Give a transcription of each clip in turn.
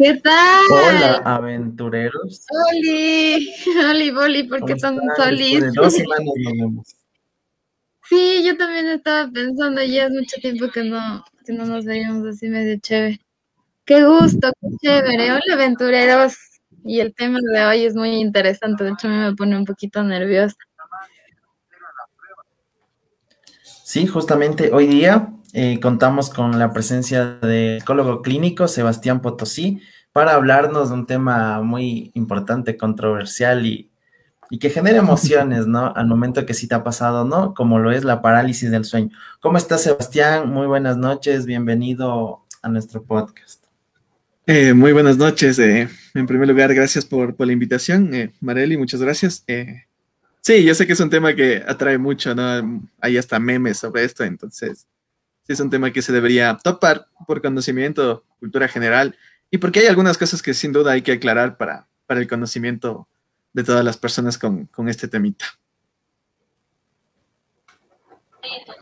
¿Qué tal? Hola, aventureros. Oli, Oli, Oli, ¿por qué tan solis? dos semanas nos vemos. Sí, yo también estaba pensando, ya es mucho tiempo que no, que no nos veíamos así medio chévere. Qué gusto, qué chévere. Hola, aventureros. Y el tema de hoy es muy interesante, de hecho a mí me pone un poquito nerviosa. Sí, justamente hoy día eh, contamos con la presencia del psicólogo clínico Sebastián Potosí para hablarnos de un tema muy importante, controversial y y que genere emociones, ¿no? Al momento que sí te ha pasado, ¿no? Como lo es la parálisis del sueño. ¿Cómo estás, Sebastián? Muy buenas noches, bienvenido a nuestro podcast. Eh, muy buenas noches. Eh, en primer lugar, gracias por, la invitación, eh, Marely, muchas gracias. Eh, sí, yo sé que es un tema que atrae mucho, ¿no? Hay hasta memes sobre esto, entonces sí es un tema que se debería topar por conocimiento, cultura general, y porque hay algunas cosas que sin duda hay que aclarar para, para el conocimiento de todas las personas con, este temita.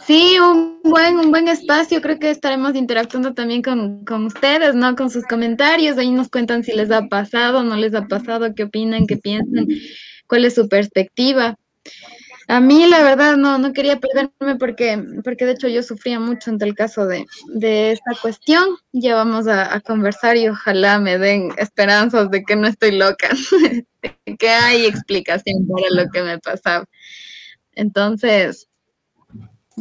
Sí, un buen, un buen espacio. Creo que estaremos interactuando también con, con, ustedes, ¿no? Con sus comentarios. Ahí nos cuentan si les ha pasado, no les ha pasado, qué opinan, qué piensan, cuál es su perspectiva. A mí, la verdad, no, no quería perderme porque, porque de hecho yo sufría mucho ante el caso de, esta cuestión. Ya vamos a, conversar y ojalá me den esperanzas de que no estoy loca, de que hay explicación para lo que me pasaba. Entonces,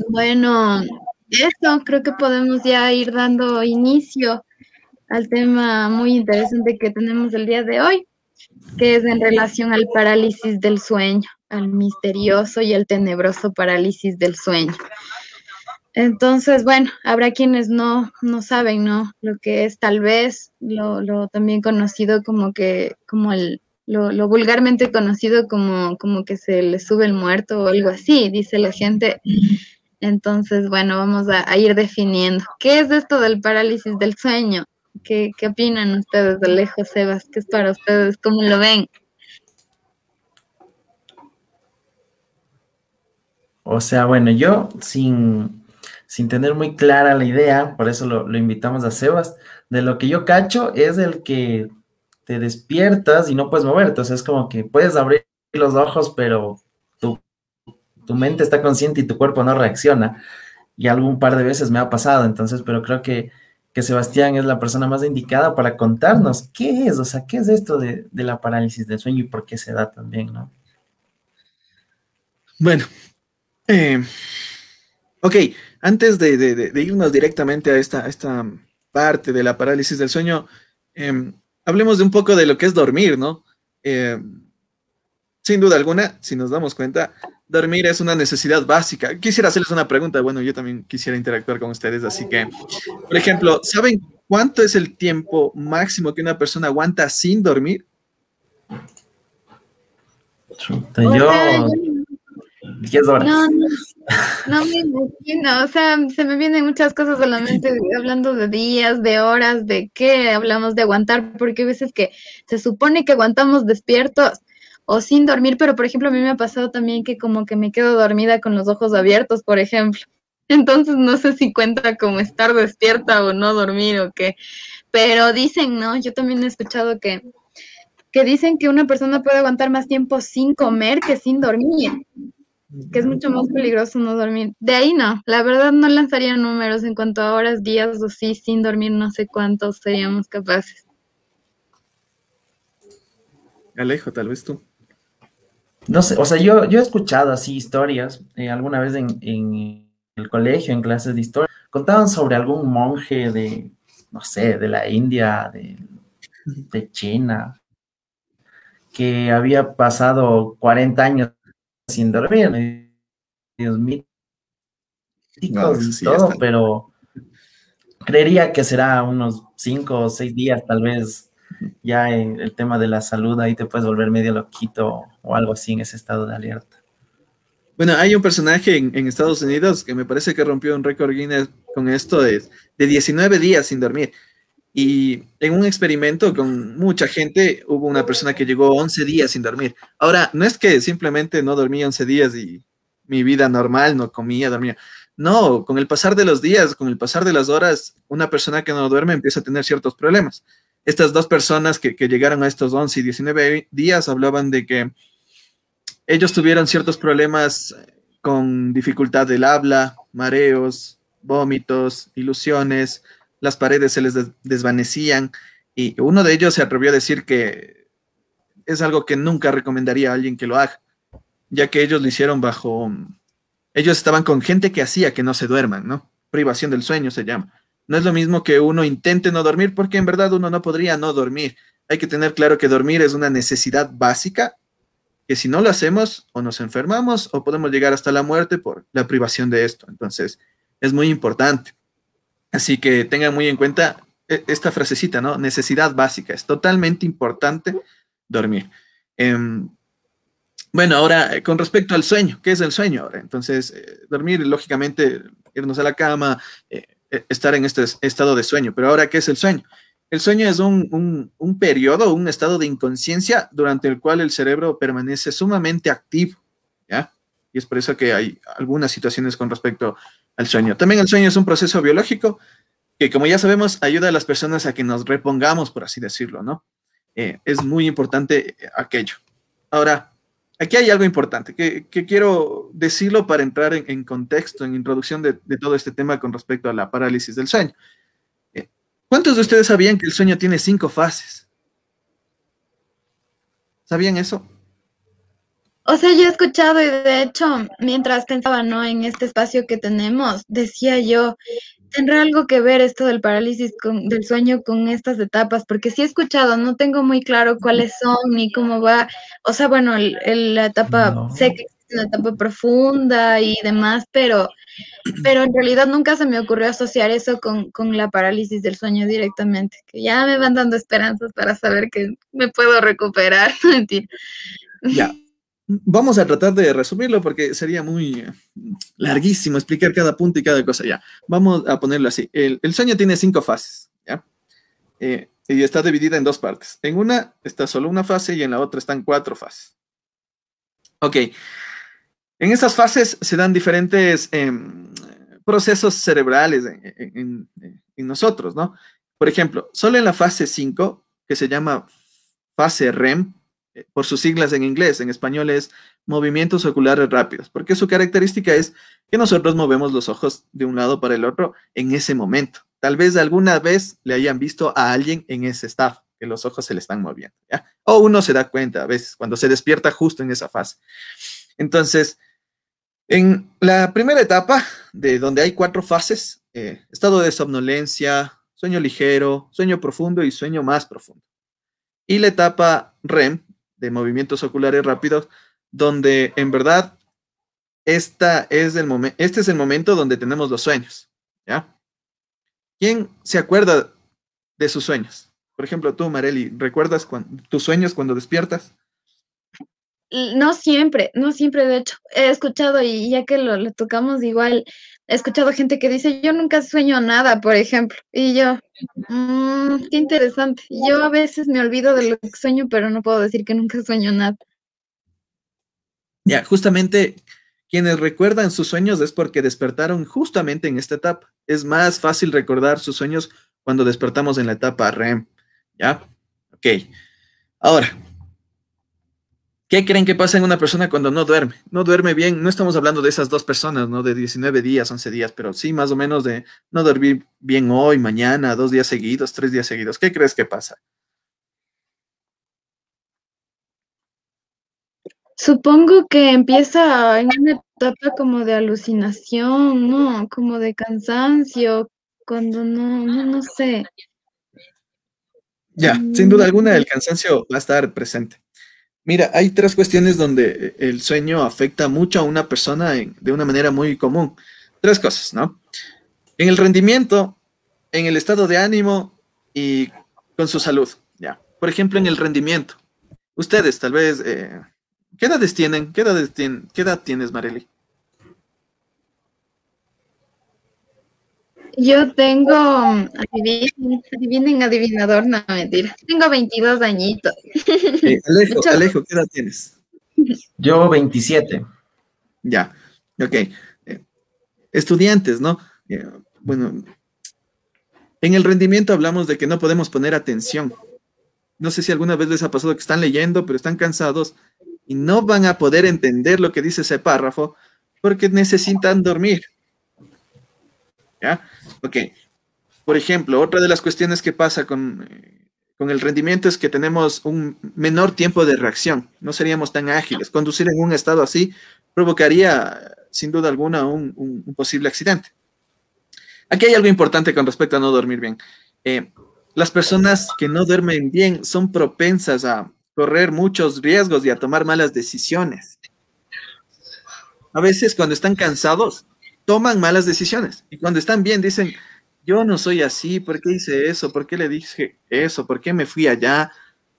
bueno, eso creo que podemos ya ir dando inicio al tema muy interesante que tenemos el día de hoy, que es en relación al parálisis del sueño al misterioso y al tenebroso parálisis del sueño. Entonces, bueno, habrá quienes no, no saben, ¿no? Lo que es tal vez lo, lo también conocido como que, como el, lo, lo, vulgarmente conocido como, como que se le sube el muerto o algo así, dice la gente. Entonces, bueno, vamos a, a ir definiendo. ¿Qué es esto del parálisis del sueño? ¿Qué, ¿Qué opinan ustedes de lejos, Sebas? ¿Qué es para ustedes? ¿Cómo lo ven? O sea, bueno, yo sin, sin tener muy clara la idea, por eso lo, invitamos a Sebas, de lo que yo cacho es el que te despiertas y no puedes moverte, o sea, es como que puedes abrir los ojos, pero tu, tu mente está consciente y tu cuerpo no reacciona. Y algún par de veces me ha pasado, entonces, pero creo que, que Sebastián es la persona más indicada para contarnos qué es, o sea, qué es esto de, de la parálisis del sueño y por qué se da también, ¿no? Bueno, eh, ok, antes de, irnos directamente a esta, esta parte de la parálisis del sueño, em, hablemos de un poco de lo que es dormir, ¿no? Em, sin duda alguna, si nos damos cuenta, dormir es una necesidad básica. Quisiera hacerles una pregunta, bueno, yo también quisiera interactuar con ustedes, así que, por ejemplo, ¿saben cuánto es el tiempo máximo que una persona aguanta sin dormir? Yo, 10 horas. No, no, me imagino, o sea, se me vienen muchas cosas a la mente hablando de días, de horas, de qué hablamos de aguantar, porque a veces que se supone que aguantamos despiertos o sin dormir, pero por ejemplo a mí me ha pasado también que como que me quedo dormida con los ojos abiertos, por ejemplo. Entonces no sé si cuenta como estar despierta o no dormir o qué, pero dicen, ¿no? Yo también he escuchado que que dicen que una persona puede aguantar más tiempo sin comer que sin dormir que es mucho más peligroso no dormir. De ahí no, la verdad no lanzaría números en cuanto a horas, días o sí, sin dormir no sé cuántos seríamos capaces. Alejo, tal vez tú. No sé, o sea, yo, yo he escuchado así historias, eh, alguna vez en, en, el colegio, en clases de historia, contaban sobre algún monje de, no sé, de la India, de, de China, que había pasado 40 años sin dormir, Dios mío, y todo, pero creería que será unos cinco o seis días, tal vez, ya en el tema de la salud, ahí te puedes volver medio loquito o algo así en ese estado de alerta. Bueno, hay un personaje en, Estados Unidos que me parece que rompió un récord Guinness con esto de, de 19 días sin dormir. Y en un experimento con mucha gente hubo una persona que llegó 11 días sin dormir. Ahora, no es que simplemente no dormía 11 días y mi vida normal, no comía, dormía. No, con el pasar de los días, con el pasar de las horas, una persona que no duerme empieza a tener ciertos problemas. Estas dos personas que, llegaron a estos 11 y 19 días hablaban de que ellos tuvieron ciertos problemas con dificultad del habla, mareos, vómitos, ilusiones, las paredes se les desvanecían y uno de ellos se atrevió a decir que es algo que nunca recomendaría a alguien que lo haga, ya que ellos lo hicieron bajo, ellos estaban con gente que hacía que no se duerman, ¿no? Privación del sueño se llama. No es lo mismo que uno intente no dormir porque en verdad uno no podría no dormir. Hay que tener claro que dormir es una necesidad básica que si no lo hacemos o nos enfermamos o podemos llegar hasta la muerte por la privación de esto. Entonces, es muy importante. Así que tengan muy en cuenta e, esta frasecita, ¿no? Necesidad básica. Es totalmente importante dormir. Em, bueno, ahora eh, con respecto al sueño, ¿qué es el sueño ahora? Entonces, eh, dormir, lógicamente, irnos a la cama, eh, estar en este estado de sueño. Pero ahora, ¿qué es el sueño? El sueño es un, un, periodo, un estado de inconsciencia durante el cual el cerebro permanece sumamente activo, ¿ya? Y es por eso que hay algunas situaciones con respecto al sueño. También el sueño es un proceso biológico que, como ya sabemos, ayuda a las personas a que nos repongamos, por así decirlo, ¿no? Eh, es muy importante aquello. Ahora, aquí hay algo importante que, quiero decirlo para entrar en, contexto, en introducción de, de, todo este tema con respecto a la parálisis del sueño. ¿Cuántos de ustedes sabían que el sueño tiene cinco fases? ¿Sabían eso? O sea, yo he escuchado y de hecho, mientras pensaba, ¿no? En este espacio que tenemos, decía yo, ¿tendrá algo que ver esto del parálisis del sueño con estas etapas? Porque sí he escuchado, no tengo muy claro cuáles son ni cómo va. O sea, bueno, la etapa, sé que existe una etapa profunda y demás, pero pero en realidad nunca se me ocurrió asociar eso con, la parálisis del sueño directamente, que ya me van dando esperanzas para saber que me puedo recuperar. Mentira. Ya. Vamos a tratar de resumirlo porque sería muy larguísimo explicar cada punto y cada cosa. Ya, vamos a ponerlo así. El, sueño tiene cinco fases. Eh, y está dividida en dos partes. En una está solo una fase y en la otra están cuatro fases. Ok, en esas fases se dan diferentes em, procesos cerebrales en, nosotros, ¿no? Por ejemplo, solo en la fase 5, que se llama fase REM, eh, por sus siglas en inglés, en español es movimientos oculares rápidos, porque su característica es que nosotros movemos los ojos de un lado para el otro en ese momento. Tal vez alguna vez le hayan visto a alguien en ese estado, que los ojos se le están moviendo. O uno se da cuenta a veces cuando se despierta justo en esa fase. Entonces, en la primera etapa, de donde hay cuatro fases, eh, estado de somnolencia, sueño ligero, sueño profundo y sueño más profundo. Y la etapa REM, de movimientos oculares rápidos, donde en verdad esta es el este es el momento donde tenemos los sueños. ¿ya? ¿Quién se acuerda de sus sueños? Por ejemplo, tú, Mareli, ¿recuerdas tus sueños cuando despiertas? No siempre, no siempre, de hecho, he escuchado y ya que lo, tocamos igual, he escuchado gente que dice, yo nunca sueño nada, por ejemplo, y yo, mmm, qué interesante. Yo a veces me olvido de lo que sueño, pero no puedo decir que nunca sueño nada. Ya, justamente quienes recuerdan sus sueños es porque despertaron justamente en esta etapa. Es más fácil recordar sus sueños cuando despertamos en la etapa REM. ¿Ya? Ok. Ahora, ¿Qué creen que pasa en una persona cuando no duerme? No duerme bien, no estamos hablando de esas dos personas, ¿no? De 19 días, 11 días, pero sí más o menos de no dormir bien hoy, mañana, dos días seguidos, tres días seguidos. ¿Qué crees que pasa? Supongo que empieza en una etapa como de alucinación, ¿no? Como de cansancio, cuando no, no, no sé. Ya, sin duda alguna el cansancio va a estar presente. Mira, hay tres cuestiones donde el sueño afecta mucho a una persona de una manera muy común. Tres cosas, ¿no? En el rendimiento, en el estado de ánimo y con su salud, ¿ya? Por ejemplo, en el rendimiento. Ustedes, tal vez, eh, ¿qué edades tienen? ¿Qué, edades tienen? ¿Qué edad tienes, Marely? Yo tengo, adivinen, adivinador, no mentira. Tengo 22 añitos. Alejo, Alejo, ¿qué edad tienes? Yo 27. Ya, ok. Eh, estudiantes, ¿no? Eh, bueno, en el rendimiento hablamos de que no podemos poner atención. No sé si alguna vez les ha pasado que están leyendo, pero están cansados y no van a poder entender lo que dice ese párrafo porque necesitan dormir. ¿Ya? Ok. Por ejemplo, otra de las cuestiones que pasa con, con el rendimiento es que tenemos un menor tiempo de reacción. No seríamos tan ágiles. Conducir en un estado así provocaría, sin duda alguna, un, un posible accidente. Aquí hay algo importante con respecto a no dormir bien. Eh, las personas que no duermen bien son propensas a correr muchos riesgos y a tomar malas decisiones. A veces cuando están cansados, toman malas decisiones. Y cuando están bien, dicen, yo no soy así, ¿por qué hice eso? ¿Por qué le dije eso? ¿Por qué me fui allá?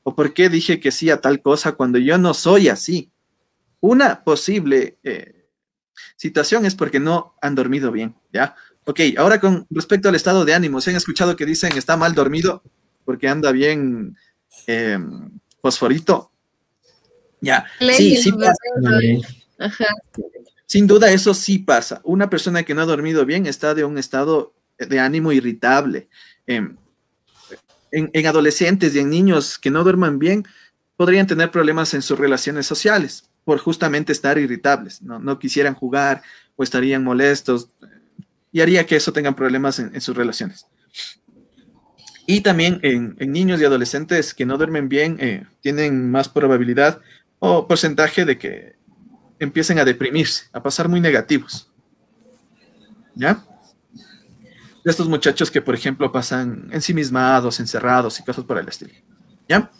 ¿O por qué dije que sí a tal cosa cuando yo no soy así? Una posible eh, situación es porque no han dormido bien, ¿ya? Ok, ahora con respecto al estado de ánimo, ¿se han escuchado que dicen está mal dormido porque anda bien em, fosforito? Ya, sí, sí pasa. Sin duda eso sí pasa. Una persona que no ha dormido bien está de un estado de ánimo irritable. Em, en, en, adolescentes y en niños que no duerman bien, podrían tener problemas en sus relaciones sociales por justamente estar irritables. No, quisieran jugar o estarían molestos, y haría que eso tengan problemas en, sus relaciones. Y también en, niños y adolescentes que no duermen bien, eh, tienen más probabilidad o porcentaje de que empiecen a deprimirse, a pasar muy negativos. ¿Ya? De estos muchachos que, por ejemplo, pasan ensimismados, encerrados y cosas por el estilo. ¿Ya?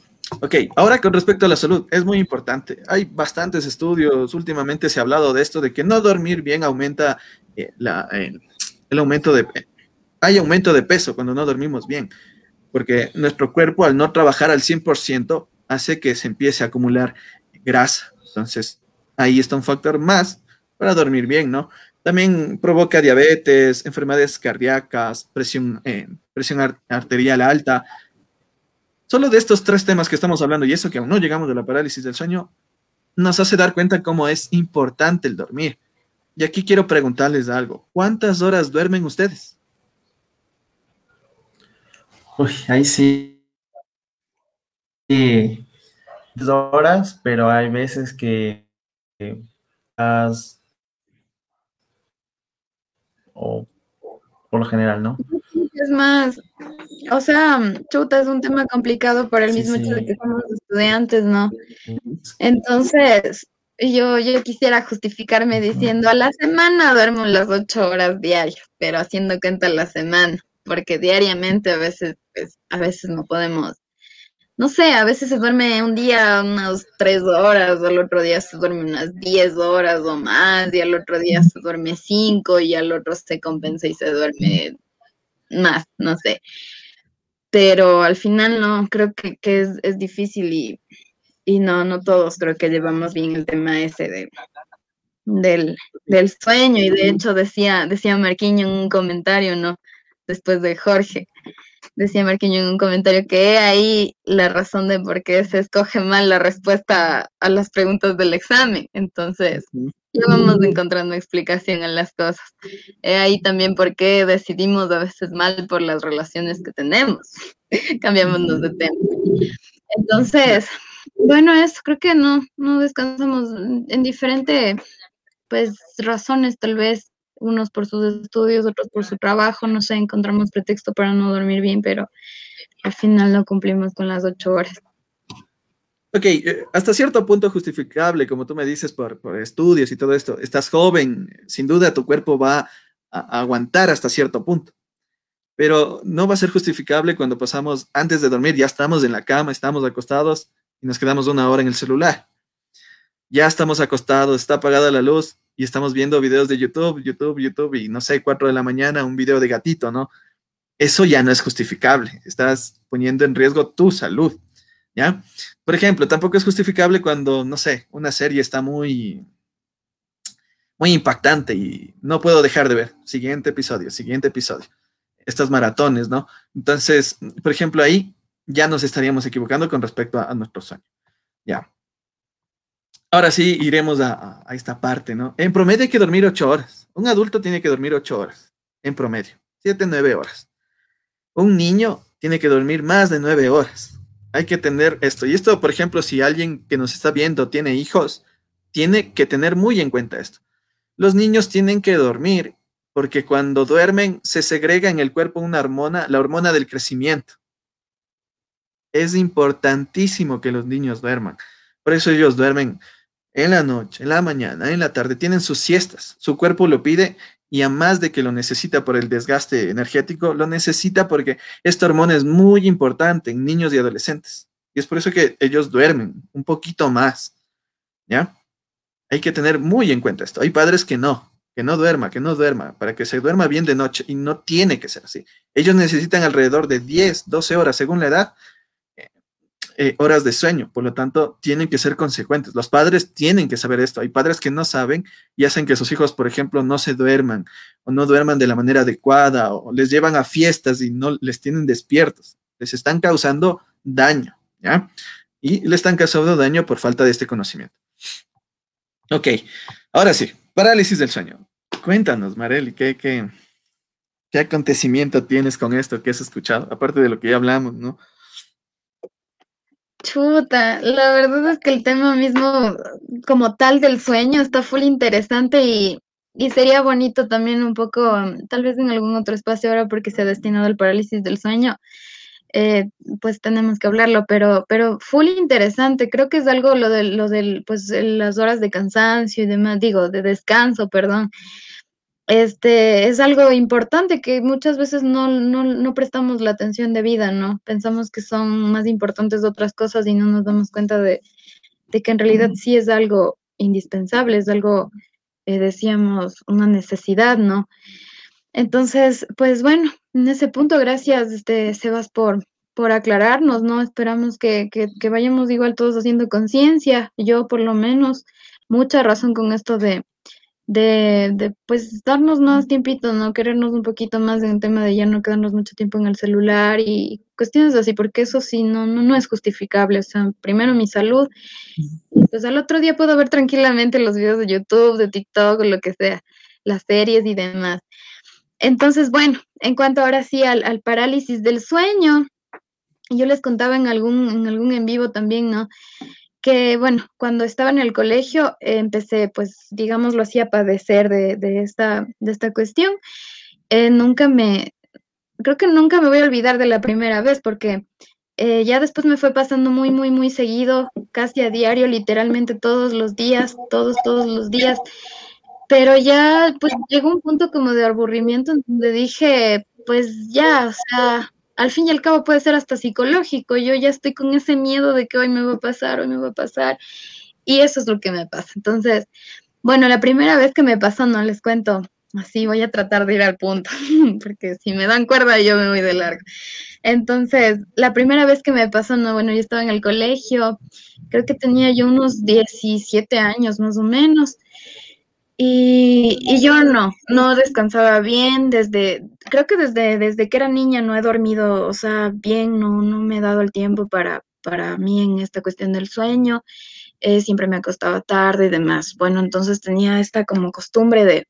Ok, ahora con respecto a la salud, es muy importante. Hay bastantes estudios, últimamente se ha hablado de esto, de que no dormir bien aumenta eh, el aumento de, hay aumento de peso cuando no dormimos bien, porque nuestro cuerpo al no trabajar al 100% hace que se empiece a acumular grasa. Entonces, ahí está un factor más para dormir bien, ¿no? También provoca diabetes, enfermedades cardíacas, presión, eh, presión arterial alta. Solo de estos tres temas que estamos hablando, y eso que aún no llegamos de la parálisis del sueño, nos hace dar cuenta cómo es importante el dormir. Y aquí quiero preguntarles algo. ¿Cuántas horas duermen ustedes? Uy, ahí sí. sí. Dos horas, pero hay veces que o por lo general, ¿no? Es más, o sea, chuta, es un tema complicado por el mismo hecho de que somos estudiantes, ¿no? Entonces, yo, yo quisiera justificarme diciendo a la semana duermo las ocho horas diarias, pero haciendo cuenta la semana, porque diariamente a veces, pues, a veces no podemos, no sé, a veces se duerme un día unas tres horas, al otro día se duerme unas diez horas o más, y al otro día se duerme cinco, y al otro se compensa y se duerme más, no sé. Pero al final no, creo que, que es, es difícil y y no, no todos creo que llevamos bien el tema ese de, del, del sueño y de hecho decía, decía Marquiño en un comentario, ¿no? Después de Jorge, decía Marquiño en un comentario que ahí la razón de por qué se escoge mal la respuesta a las preguntas del examen. Entonces, ya vamos encontrando explicación en las cosas. He ahí también por qué decidimos a veces mal por las relaciones que tenemos. Cambiamos de tema. Entonces, bueno, eso creo que no, no descansamos en diferentes pues razones, tal vez unos por sus estudios, otros por su trabajo, no sé, encontramos pretexto para no dormir bien, pero al final no cumplimos con las ocho horas. Ok, eh, hasta cierto punto justificable, como tú me dices, por, por, estudios y todo esto. Estás joven, sin duda tu cuerpo va a aguantar hasta cierto punto, pero no va a ser justificable cuando pasamos antes de dormir, ya estamos en la cama, estamos acostados y nos quedamos una hora en el celular. Ya estamos acostados, está apagada la luz y estamos viendo videos de YouTube, YouTube, YouTube y no sé, cuatro de la mañana un video de gatito, ¿no? Eso ya no es justificable. Estás poniendo en riesgo tu salud, ¿ya? Por ejemplo, tampoco es justificable cuando, no sé, una serie está muy, muy impactante y no puedo dejar de ver. Siguiente episodio, siguiente episodio. Estas maratones, ¿no? Entonces, por ejemplo, ahí ya nos estaríamos equivocando con respecto a, nuestro sueño. Ya. Ahora sí, iremos a, esta parte, ¿no? En promedio hay que dormir ocho horas. Un adulto tiene que dormir ocho horas, en promedio. Siete, nueve horas. un niño tiene que dormir más de nueve horas. Hay que tener esto. Y esto, por ejemplo, si alguien que nos está viendo tiene hijos, tiene que tener muy en cuenta esto. Los niños tienen que dormir porque cuando duermen se segrega en el cuerpo una hormona, la hormona del crecimiento. Es importantísimo que los niños duerman. Por eso ellos duermen en la noche, en la mañana, en la tarde, tienen sus siestas. Su cuerpo lo pide y a más de que lo necesita por el desgaste energético, lo necesita porque esta hormona es muy importante en niños y adolescentes. Y es por eso que ellos duermen un poquito más. ¿Ya? Hay que tener muy en cuenta esto. Hay padres que no, que no duerma, que no duerma, para que se duerma bien de noche y no tiene que ser así. Ellos necesitan alrededor de 10, 12 horas según la edad eh, horas de sueño, por lo tanto, tienen que ser consecuentes. Los padres tienen que saber esto. Hay padres que no saben y hacen que sus hijos, por ejemplo, no se duerman o no duerman de la manera adecuada o les llevan a fiestas y no les tienen despiertos. Les están causando daño, ¿ya? Y le están causando daño por falta de este conocimiento. Ok, ahora sí, parálisis del sueño. Cuéntanos, Marely, ¿qué, qué, qué acontecimiento tienes con esto que has escuchado? Aparte de lo que ya hablamos, ¿no? Chuta, la verdad es que el tema mismo como tal del sueño está full interesante y, y sería bonito también un poco, um, tal vez en algún otro espacio ahora porque se ha destinado al parálisis del sueño, eh, pues tenemos que hablarlo, pero, pero full interesante, creo que es algo lo del, lo del, pues las horas de cansancio y demás, digo, de descanso, perdón, este, es algo importante que muchas veces no, no, no prestamos la atención debida, ¿no? Pensamos que son más importantes otras cosas y no nos damos cuenta de, de que en realidad sí es algo indispensable, es algo, eh, decíamos, una necesidad, ¿no? Entonces, pues bueno, en ese punto, gracias, este, Sebas, por, por aclararnos, ¿no? Esperamos que, que, que vayamos igual todos haciendo conciencia, yo por lo menos, mucha razón con esto de, de, de, pues darnos más tiempito, ¿no? Querernos un poquito más en el tema de ya no quedarnos mucho tiempo en el celular y cuestiones así, porque eso sí no, no, no es justificable. O sea, primero mi salud, pues al otro día puedo ver tranquilamente los videos de YouTube, de TikTok o lo que sea, las series y demás. Entonces, bueno, en cuanto ahora sí al, al parálisis del sueño, yo les contaba en algún, en algún en vivo también, ¿no? Que bueno, cuando estaba en el colegio empecé, pues, digamos, lo hacía padecer de, de, esta, de esta cuestión. Eh, nunca me, creo que nunca me voy a olvidar de la primera vez porque eh, ya después me fue pasando muy, muy, muy seguido, casi a diario, literalmente todos los días, todos, todos los días. Pero ya, pues, llegó un punto como de aburrimiento donde dije, pues ya, o sea, al fin y al cabo puede ser hasta psicológico. Yo ya estoy con ese miedo de que hoy me va a pasar, hoy me va a pasar. Y eso es lo que me pasa. Entonces, bueno, la primera vez que me pasó, no les cuento, así voy a tratar de ir al punto, porque si me dan cuerda yo me voy de largo. Entonces, la primera vez que me pasó, no, bueno, yo estaba en el colegio, creo que tenía yo unos 17 años más o menos. Y, yo no, no descansaba bien desde, creo que desde, desde que era niña no he dormido, o sea, bien, no, no me he dado el tiempo para, para mí en esta cuestión del sueño, eh, siempre me acostaba tarde y demás. Bueno, entonces tenía esta como costumbre de,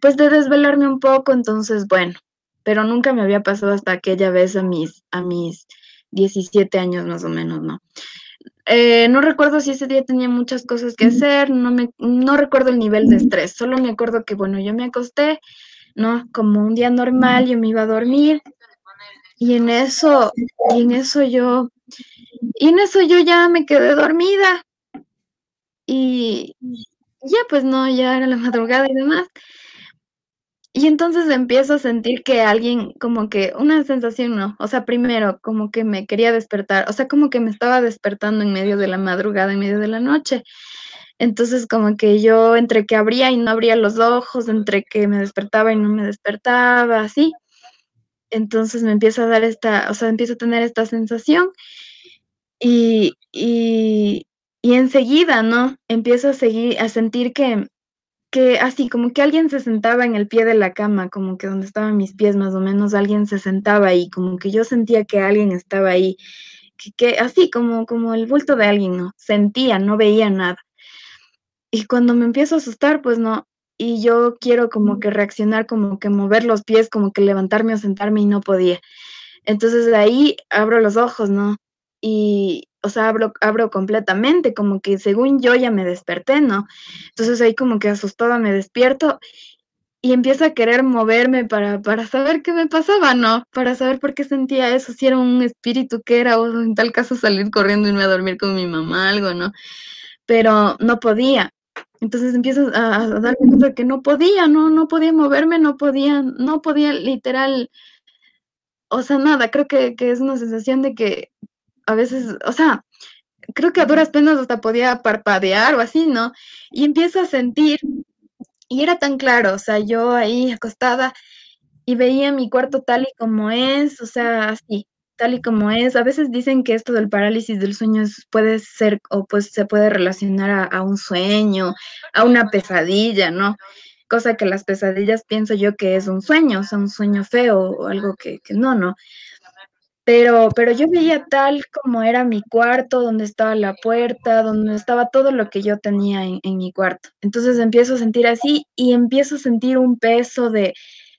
pues de desvelarme un poco, entonces, bueno, pero nunca me había pasado hasta aquella vez a mis, a mis 17 años más o menos, ¿no? Eh, no recuerdo si ese día tenía muchas cosas que hacer, no, me, no recuerdo el nivel de estrés, solo me acuerdo que, bueno, yo me acosté, ¿no? Como un día normal, yo me iba a dormir y en eso, y en eso yo, y en eso yo ya me quedé dormida y ya pues no, ya era la madrugada y demás. Y entonces empiezo a sentir que alguien, como que una sensación, no, o sea, primero como que me quería despertar, o sea, como que me estaba despertando en medio de la madrugada, en medio de la noche. Entonces como que yo entre que abría y no abría los ojos, entre que me despertaba y no me despertaba, así. Entonces me empieza a dar esta, o sea, empiezo a tener esta sensación y, y, y enseguida, ¿no? Empiezo a seguir, a sentir que, que así, como que alguien se sentaba en el pie de la cama, como que donde estaban mis pies más o menos, alguien se sentaba ahí, como que yo sentía que alguien estaba ahí, que, que así, como, como el bulto de alguien, ¿no? Sentía, no veía nada. Y cuando me empiezo a asustar, pues no, y yo quiero como que reaccionar, como que mover los pies, como que levantarme o sentarme y no podía. Entonces de ahí abro los ojos, ¿no? Y, o sea, abro, abro completamente, como que según yo ya me desperté, ¿no? Entonces ahí como que asustada me despierto y empiezo a querer moverme para, para saber qué me pasaba, ¿no? Para saber por qué sentía eso, si era un espíritu que era, o en tal caso salir corriendo y irme a dormir con mi mamá, algo, ¿no? Pero no podía. Entonces empiezo a, darme cuenta que no podía, no, no podía moverme, no podía, no podía literal, o sea, nada, creo que, que es una sensación de que a veces, o sea, creo que a duras penas hasta podía parpadear o así, ¿no? Y empiezo a sentir, y era tan claro, o sea, yo ahí acostada y veía mi cuarto tal y como es, o sea, así, tal y como es. A veces dicen que esto del parálisis del sueño puede ser o pues se puede relacionar a, un sueño, a una pesadilla, ¿no? Cosa que las pesadillas pienso yo que es un sueño, o sea, un sueño feo o algo que, que no, ¿no? Pero, pero yo veía tal como era mi cuarto, donde estaba la puerta, donde estaba todo lo que yo tenía en, mi cuarto. Entonces empiezo a sentir así y empiezo a sentir un peso de,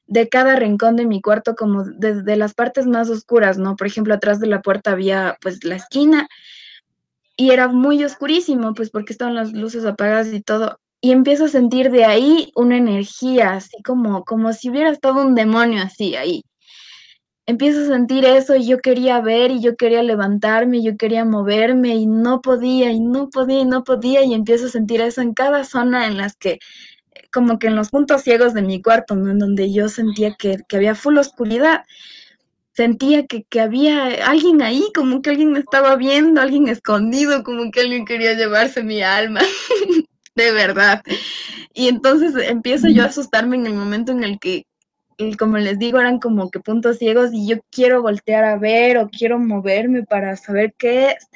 de cada rincón de mi cuarto, como desde las partes más oscuras, ¿no? Por ejemplo, atrás de la puerta había pues la esquina y era muy oscurísimo, pues porque estaban las luces apagadas y todo. Y empiezo a sentir de ahí una energía, así como, como si hubiera estado un demonio así ahí empiezo a sentir eso y yo quería ver y yo quería levantarme y yo quería moverme y no podía y no podía y no podía y empiezo a sentir eso en cada zona en las que como que en los puntos ciegos de mi cuarto, ¿no? en donde yo sentía que, había full oscuridad, sentía que, que, había alguien ahí, como que alguien me estaba viendo, alguien escondido, como que alguien quería llevarse mi alma, de verdad. Y entonces empiezo yo a asustarme en el momento en el que como les digo, eran como que puntos ciegos y yo quiero voltear a ver o quiero moverme para saber qué es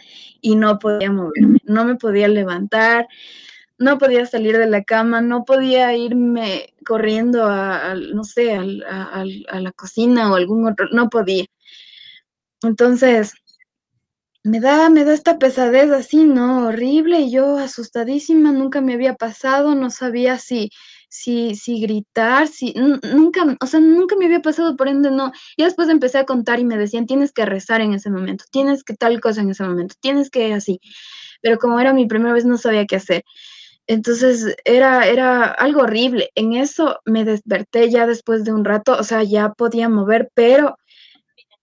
y no podía moverme, no me podía levantar, no podía salir de la cama, no podía irme corriendo a, no sé, a, a, la cocina o algún otro, no podía. Entonces, me da, me da esta pesadez así, ¿no? Horrible, y yo asustadísima, nunca me había pasado, no sabía si si, si gritar, si, nunca, o sea, nunca me había pasado, por ende no. Y después empecé a contar y me decían, tienes que rezar en ese momento, tienes que tal cosa en ese momento, tienes que así. Pero como era mi primera vez, no sabía qué hacer. Entonces era, era algo horrible. En eso me desperté ya después de un rato, o sea, ya podía mover, pero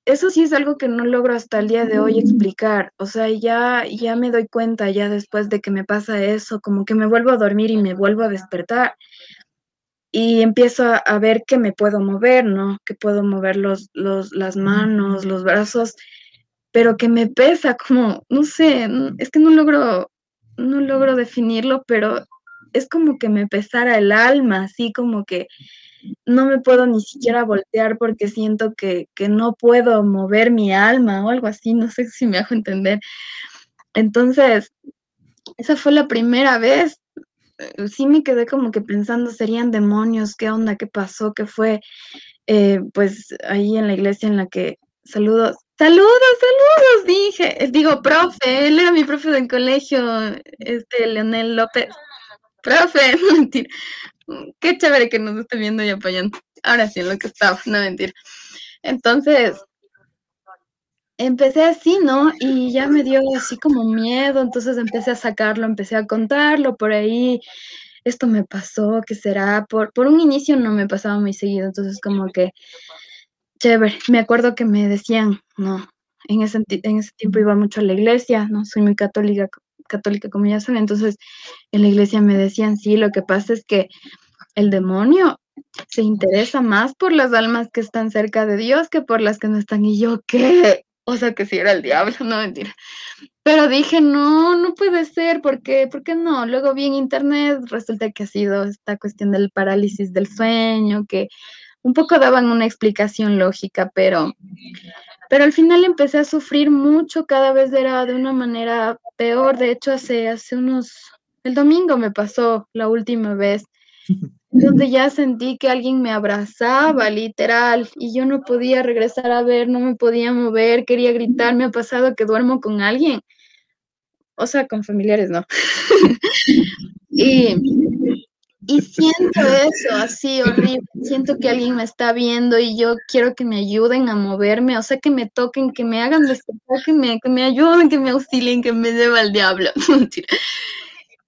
eso sí es algo que no logro hasta el día de hoy explicar. O sea, ya, ya me doy cuenta, ya después de que me pasa eso, como que me vuelvo a dormir y me vuelvo a despertar y empiezo a, ver que me puedo mover, ¿no? Que puedo mover los, los, las manos, los brazos, pero que me pesa como, no sé, es que no logro, no logro definirlo, pero es como que me pesara el alma, así como que no me puedo ni siquiera voltear porque siento que, que no puedo mover mi alma o algo así, no sé si me hago entender. Entonces, esa fue la primera vez sí me quedé como que pensando, serían demonios, qué onda, qué pasó, qué fue, eh, pues ahí en la iglesia en la que, saludos, saludos, saludos, dije, eh, digo, profe, él era mi profe del colegio, este, Leonel López, profe, mentira, qué chévere que nos esté viendo y apoyando, ahora sí, en lo que estaba, no mentira. Entonces, empecé así, ¿no? Y ya me dio así como miedo, entonces empecé a sacarlo, empecé a contarlo por ahí. Esto me pasó, ¿qué será? Por, por un inicio no me pasaba muy seguido, entonces como que chévere. Me acuerdo que me decían, no, en ese, en ese tiempo iba mucho a la iglesia, ¿no? Soy muy católica, católica como ya saben, entonces en la iglesia me decían, sí, lo que pasa es que el demonio se interesa más por las almas que están cerca de Dios que por las que no están. Y yo, ¿qué? O sea, que si era el diablo, no mentira. Pero dije, no, no puede ser, porque, ¿por qué no? Luego vi en internet, resulta que ha sido esta cuestión del parálisis del sueño, que un poco daban una explicación lógica, pero, pero al final empecé a sufrir mucho, cada vez era de una manera peor. De hecho, hace, hace unos, el domingo me pasó la última vez donde ya sentí que alguien me abrazaba, literal, y yo no podía regresar a ver, no me podía mover, quería gritar, me ha pasado que duermo con alguien, o sea, con familiares, ¿no? y, Y siento eso así horrible. Siento que alguien me está viendo y yo quiero que me ayuden a moverme, o sea, que me toquen, que me hagan despertar, que me, que me ayuden, que me auxilien, que me lleve al diablo.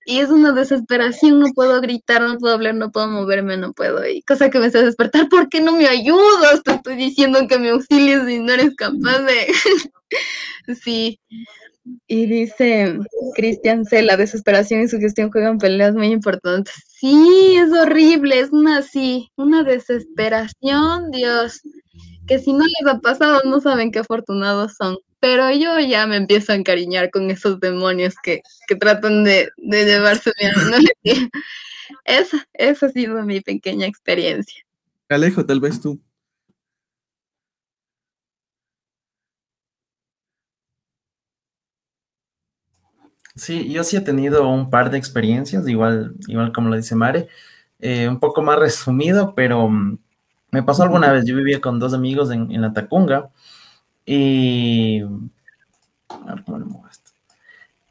y es una desesperación, no puedo gritar, no puedo hablar, no puedo moverme, no puedo. Y cosa que me hace despertar, ¿por qué no me ayudas? Te estoy diciendo que me auxilies y no eres capaz de... sí. Y dice Cristian C, la desesperación y su gestión juegan peleas muy importantes. Sí, es horrible, es una así, una desesperación, Dios, que si no les ha pasado no saben qué afortunados son. Pero yo ya me empiezo a encariñar con esos demonios que, que tratan de, de llevarse mi alma. Esa, esa ha sido mi pequeña experiencia. Alejo, tal vez tú. Sí, yo sí he tenido un par de experiencias, igual, igual como lo dice Mare, eh, un poco más resumido, pero mm, me pasó alguna vez, yo vivía con dos amigos en, en la Tacunga y... A ver cómo esto.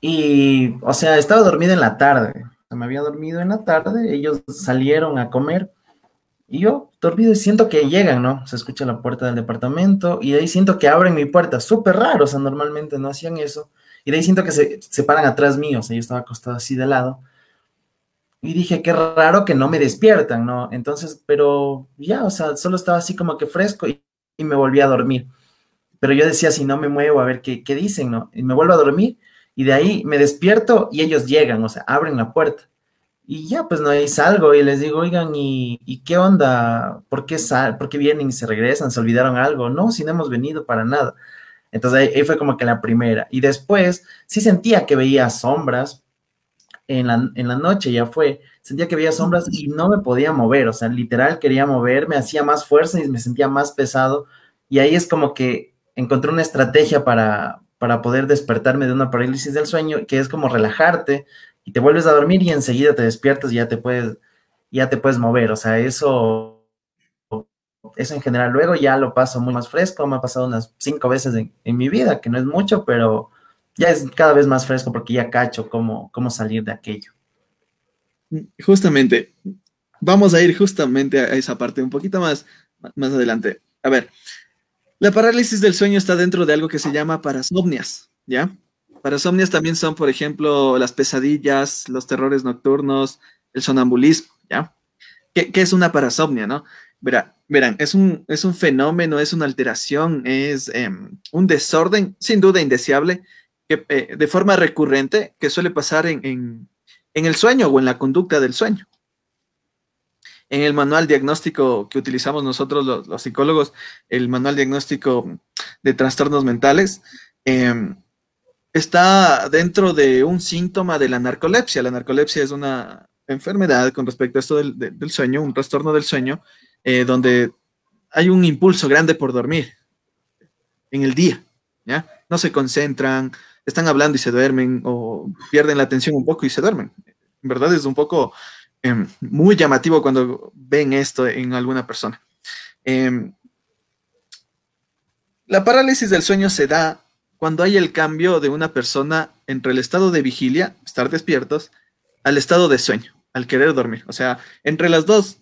Y, o sea, estaba dormido en la tarde, me había dormido en la tarde, ellos salieron a comer y yo dormido y siento que llegan, ¿no? Se escucha la puerta del departamento y ahí siento que abren mi puerta, súper raro, o sea, normalmente no hacían eso. Y de ahí siento que se, se paran atrás mío, o sea, yo estaba acostado así de lado. Y dije, qué raro que no me despiertan, ¿no? Entonces, pero ya, o sea, solo estaba así como que fresco y, y me volví a dormir. Pero yo decía, si no me muevo, a ver qué, qué dicen, ¿no? Y me vuelvo a dormir y de ahí me despierto y ellos llegan, o sea, abren la puerta. Y ya, pues no, ahí salgo y les digo, oigan, ¿y, ¿y qué onda? ¿Por qué, sal ¿Por qué vienen y se regresan? ¿Se olvidaron algo? No, si no hemos venido para nada. Entonces ahí, fue como que la primera. Y después sí sentía que veía sombras en la, en la noche, ya fue. Sentía que veía sombras y no me podía mover, o sea, literal quería moverme, hacía más fuerza y me sentía más pesado. Y ahí es como que encontré una estrategia para, para poder despertarme de una parálisis del sueño, que es como relajarte y te vuelves a dormir y enseguida te despiertas y ya te puedes, ya te puedes mover. O sea, eso eso en general. Luego ya lo paso muy más fresco, me ha pasado unas cinco veces en, mi vida, que no es mucho, pero ya es cada vez más fresco porque ya cacho cómo, cómo salir de aquello. Justamente, vamos a ir justamente a esa parte un poquito más, más adelante. A ver, la parálisis del sueño está dentro de algo que se llama parasomnias, ¿ya? Parasomnias también son, por ejemplo, las pesadillas, los terrores nocturnos, el sonambulismo, ¿ya? ¿Qué, qué es una parasomnia, no? Verá, verán, es un, es un fenómeno, es una alteración, es em, un desorden, sin duda indeseable, que, eh, de forma recurrente que suele pasar en, en, en, el sueño o en la conducta del sueño. En el manual diagnóstico que utilizamos nosotros los, psicólogos, el manual diagnóstico de trastornos mentales, eh, está dentro de un síntoma de la narcolepsia. La narcolepsia es una enfermedad con respecto a esto del, sueño, un trastorno del sueño, eh, donde hay un impulso grande por dormir en el día. No se concentran, están hablando y se duermen o pierden la atención un poco y se duermen. En verdad es un poco eh, muy llamativo cuando ven esto en alguna persona. Eh, la parálisis del sueño se da cuando hay el cambio de una persona entre el estado de vigilia, estar despiertos, al estado de sueño, al querer dormir. O sea, entre las dos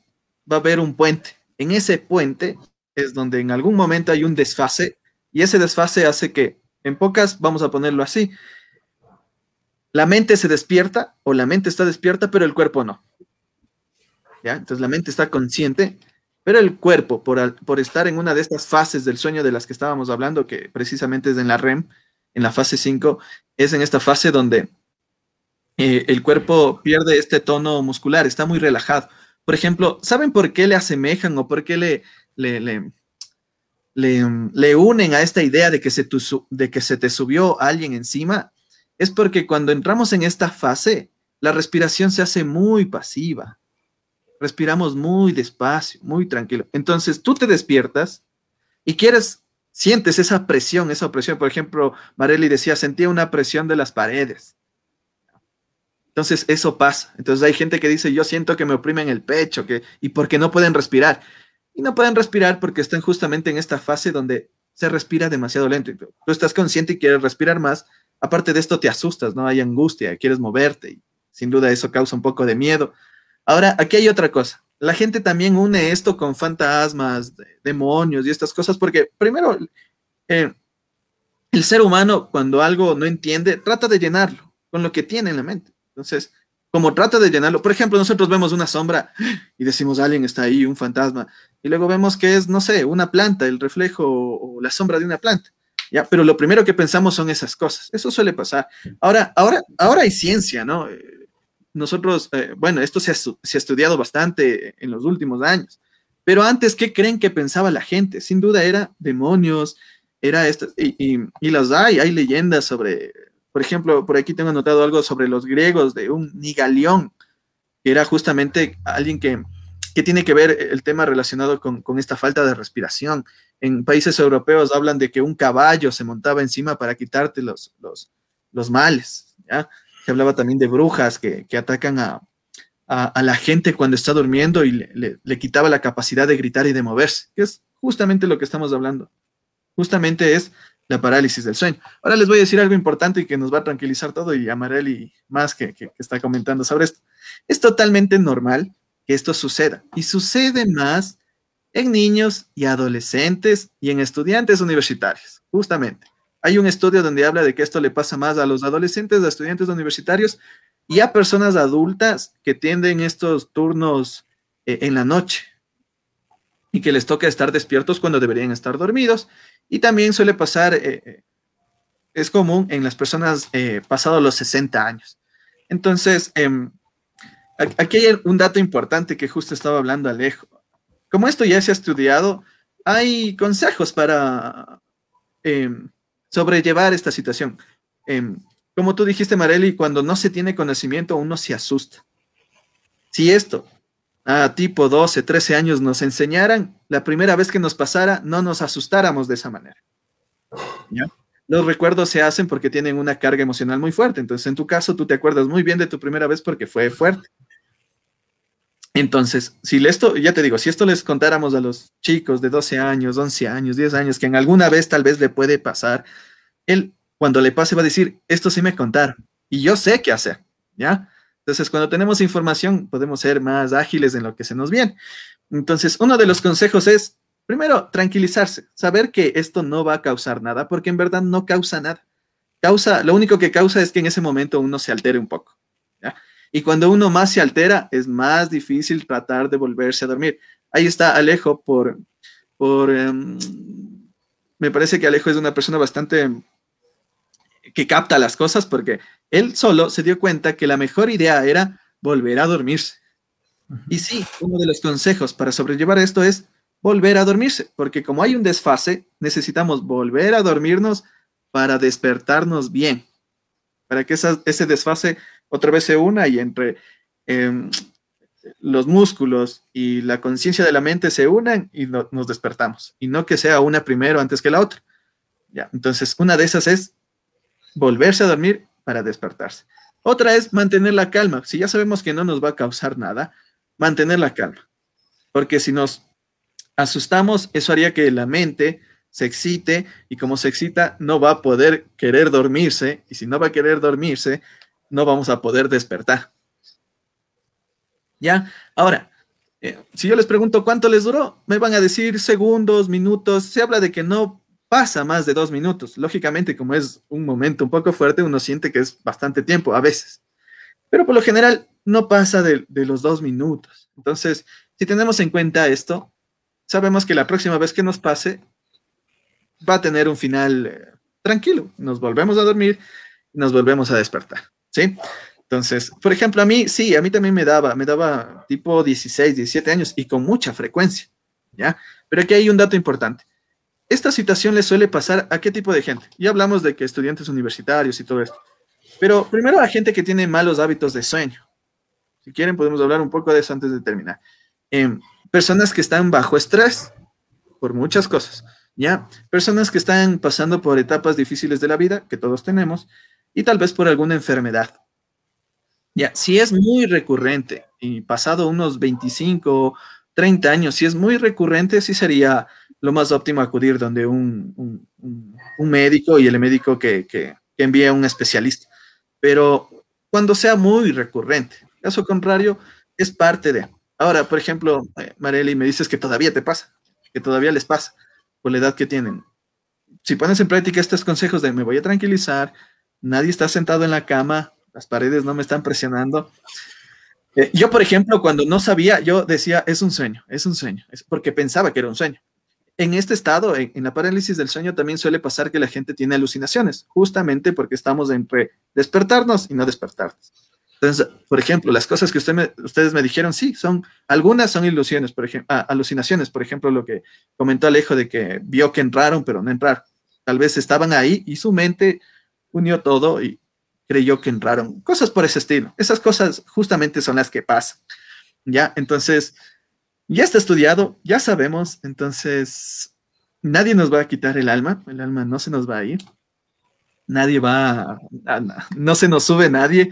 va a haber un puente. En ese puente es donde en algún momento hay un desfase y ese desfase hace que, en pocas, vamos a ponerlo así, la mente se despierta o la mente está despierta, pero el cuerpo no. Entonces la mente está consciente, pero el cuerpo, por, estar en una de estas fases del sueño de las que estábamos hablando, que precisamente es en la REM, en la fase 5, es en esta fase donde eh, el cuerpo pierde este tono muscular, está muy relajado. Por ejemplo, ¿saben por qué le asemejan o por qué le, le, le, unen a esta idea de que, se de que se te subió alguien encima? Es porque cuando entramos en esta fase, la respiración se hace muy pasiva. Respiramos muy despacio, muy tranquilo. Entonces tú te despiertas y quieres, sientes esa presión, esa opresión. Por ejemplo, Marely decía, sentía una presión de las paredes entonces eso pasa. Entonces hay gente que dice, yo siento que me oprimen el pecho, que, y porque no pueden respirar. Y no pueden respirar porque están justamente en esta fase donde se respira demasiado lento. Tú estás consciente y quieres respirar más. Aparte de esto te asustas, ¿no? Hay angustia, quieres moverte. Y sin duda eso causa un poco de miedo. Ahora, aquí hay otra cosa. La gente también une esto con fantasmas, demonios y estas cosas, porque primero, eh, el ser humano cuando algo no entiende, trata de llenarlo con lo que tiene en la mente. Entonces, como trata de llenarlo, por ejemplo, nosotros vemos una sombra y decimos, alguien está ahí, un fantasma, y luego vemos que es, no sé, una planta, el reflejo o la sombra de una planta. ¿ya? Pero lo primero que pensamos son esas cosas. Eso suele pasar. Ahora, ahora, ahora hay ciencia, ¿no? Nosotros, eh, bueno, esto se ha, estudiado bastante en los últimos años. Pero antes, ¿qué creen que pensaba la gente? Sin duda era demonios, era esto, y las hay, hay leyendas sobre, por ejemplo, por aquí tengo anotado algo sobre los griegos de un Nigalión, que era justamente alguien que, que tiene que ver el tema relacionado con, con esta falta de respiración en países europeos hablan de que un caballo se montaba encima para quitarte los, los, los males. ¿ya? Se hablaba también de brujas que, atacan a, la gente cuando está durmiendo y le, quitaba la capacidad de gritar y de moverse, que es justamente lo que estamos hablando. Justamente es la parálisis del sueño. Ahora les voy a decir algo importante y que nos va a tranquilizar todo y a Marely más que, que está comentando sobre esto. Es totalmente normal que esto suceda y sucede más en niños y adolescentes y en estudiantes universitarios, justamente. Hay un estudio donde habla de que esto le pasa más a los adolescentes, a estudiantes universitarios y a personas adultas que tienden estos turnos eh, en la noche y que les toca estar despiertos cuando deberían estar dormidos. Y también suele pasar, eh, eh es común en las personas pasados los 60 años. Entonces, eh, aquí hay un dato importante que justo estaba hablando Alejo como esto ya se ha estudiado, hay consejos para eh, sobrellevar esta situación. Eh, como tú dijiste, Marely, cuando no se tiene conocimiento, uno se asusta. Si esto a tipo 12, 13 años nos enseñaran, la primera vez que nos pasara, no nos asustáramos de esa manera. Los recuerdos se hacen porque tienen una carga emocional muy fuerte. Entonces, en tu caso, tú te acuerdas muy bien de tu primera vez porque fue fuerte. Entonces, si esto, ya te digo, si esto les contáramos a los chicos de 12 años, 11 años, 10 años, que en alguna vez tal vez le puede pasar, él cuando le pase va a decir, esto sí me contaron y yo sé qué hacer, ¿ya? Entonces, cuando tenemos información, podemos ser más ágiles en lo que se nos viene. Entonces, uno de los consejos es, primero, tranquilizarse, saber que esto no va a causar nada, porque en verdad no causa nada. Causa, lo único que causa es que en ese momento uno se altere un poco, ¿ya? Y cuando uno más se altera, es más difícil tratar de volverse a dormir. Ahí está Alejo por, por um, me parece que Alejo es una persona bastante que capta las cosas porque él solo se dio cuenta que la mejor idea era volver a dormirse. Y sí, uno de los consejos para sobrellevar esto es volver a dormirse, porque como hay un desfase, necesitamos volver a dormirnos para despertarnos bien, para que esa, ese desfase otra vez se una y entre eh, los músculos y la conciencia de la mente se unan y no, nos despertamos. Y no que sea una primero antes que la otra. Ya, entonces, una de esas es volverse a dormir para despertarse. Otra es mantener la calma. Si ya sabemos que no nos va a causar nada, mantener la calma. Porque si nos asustamos, eso haría que la mente se excite y como se excita, no va a poder querer dormirse. Y si no va a querer dormirse, no vamos a poder despertar. ¿Ya? Ahora, eh, si yo les pregunto cuánto les duró, me van a decir segundos, minutos. Se habla de que no pasa más de dos minutos. Lógicamente, como es un momento un poco fuerte, uno siente que es bastante tiempo a veces. Pero por lo general no pasa de, los dos minutos. Entonces, si tenemos en cuenta esto, sabemos que la próxima vez que nos pase va a tener un final eh, tranquilo. Nos volvemos a dormir y nos volvemos a despertar. ¿Sí? Entonces, por ejemplo, a mí, sí, a mí también me daba, me daba tipo 16, 17 años y con mucha frecuencia, ¿ya? Pero aquí hay un dato importante. Esta situación le suele pasar a qué tipo de gente? Ya hablamos de que estudiantes universitarios y todo esto. Pero primero a gente que tiene malos hábitos de sueño. Si quieren, podemos hablar un poco de eso antes de terminar. Eh, personas que están bajo estrés por muchas cosas, ¿ya? Personas que están pasando por etapas difíciles de la vida, que todos tenemos, y tal vez por alguna enfermedad. Ya, si es muy recurrente y pasado unos 25, 30 años, si es muy recurrente, sí sería lo más óptimo acudir donde un, un, médico y el médico que, que, que envíe a un especialista. Pero cuando sea muy recurrente, caso contrario, es parte de. Ahora, por ejemplo, eh, Marely, me dices que todavía te pasa, que todavía les pasa por la edad que tienen. Si pones en práctica estos consejos de me voy a tranquilizar, nadie está sentado en la cama, las paredes no me están presionando. Eh, yo, por ejemplo, cuando no sabía, yo decía, es un sueño, es un sueño, es porque pensaba que era un sueño. En este estado, en, la parálisis del sueño, también suele pasar que la gente tiene alucinaciones, justamente porque estamos entre despertarnos y no despertarnos. Entonces, por ejemplo, las cosas que ustedes me dijeron, sí, son, algunas son ilusiones, por ejemplo, ah, alucinaciones, por ejemplo, lo que comentó Alejo de que vio que entraron, pero no entraron. Tal vez estaban ahí y su mente unió todo y creyó que entraron. Cosas por ese estilo. Esas cosas justamente son las que pasan. Ya, entonces, ya está estudiado, ya sabemos, entonces, nadie nos va a quitar el alma, el alma no se nos va a ir. Nadie va a, no se nos sube nadie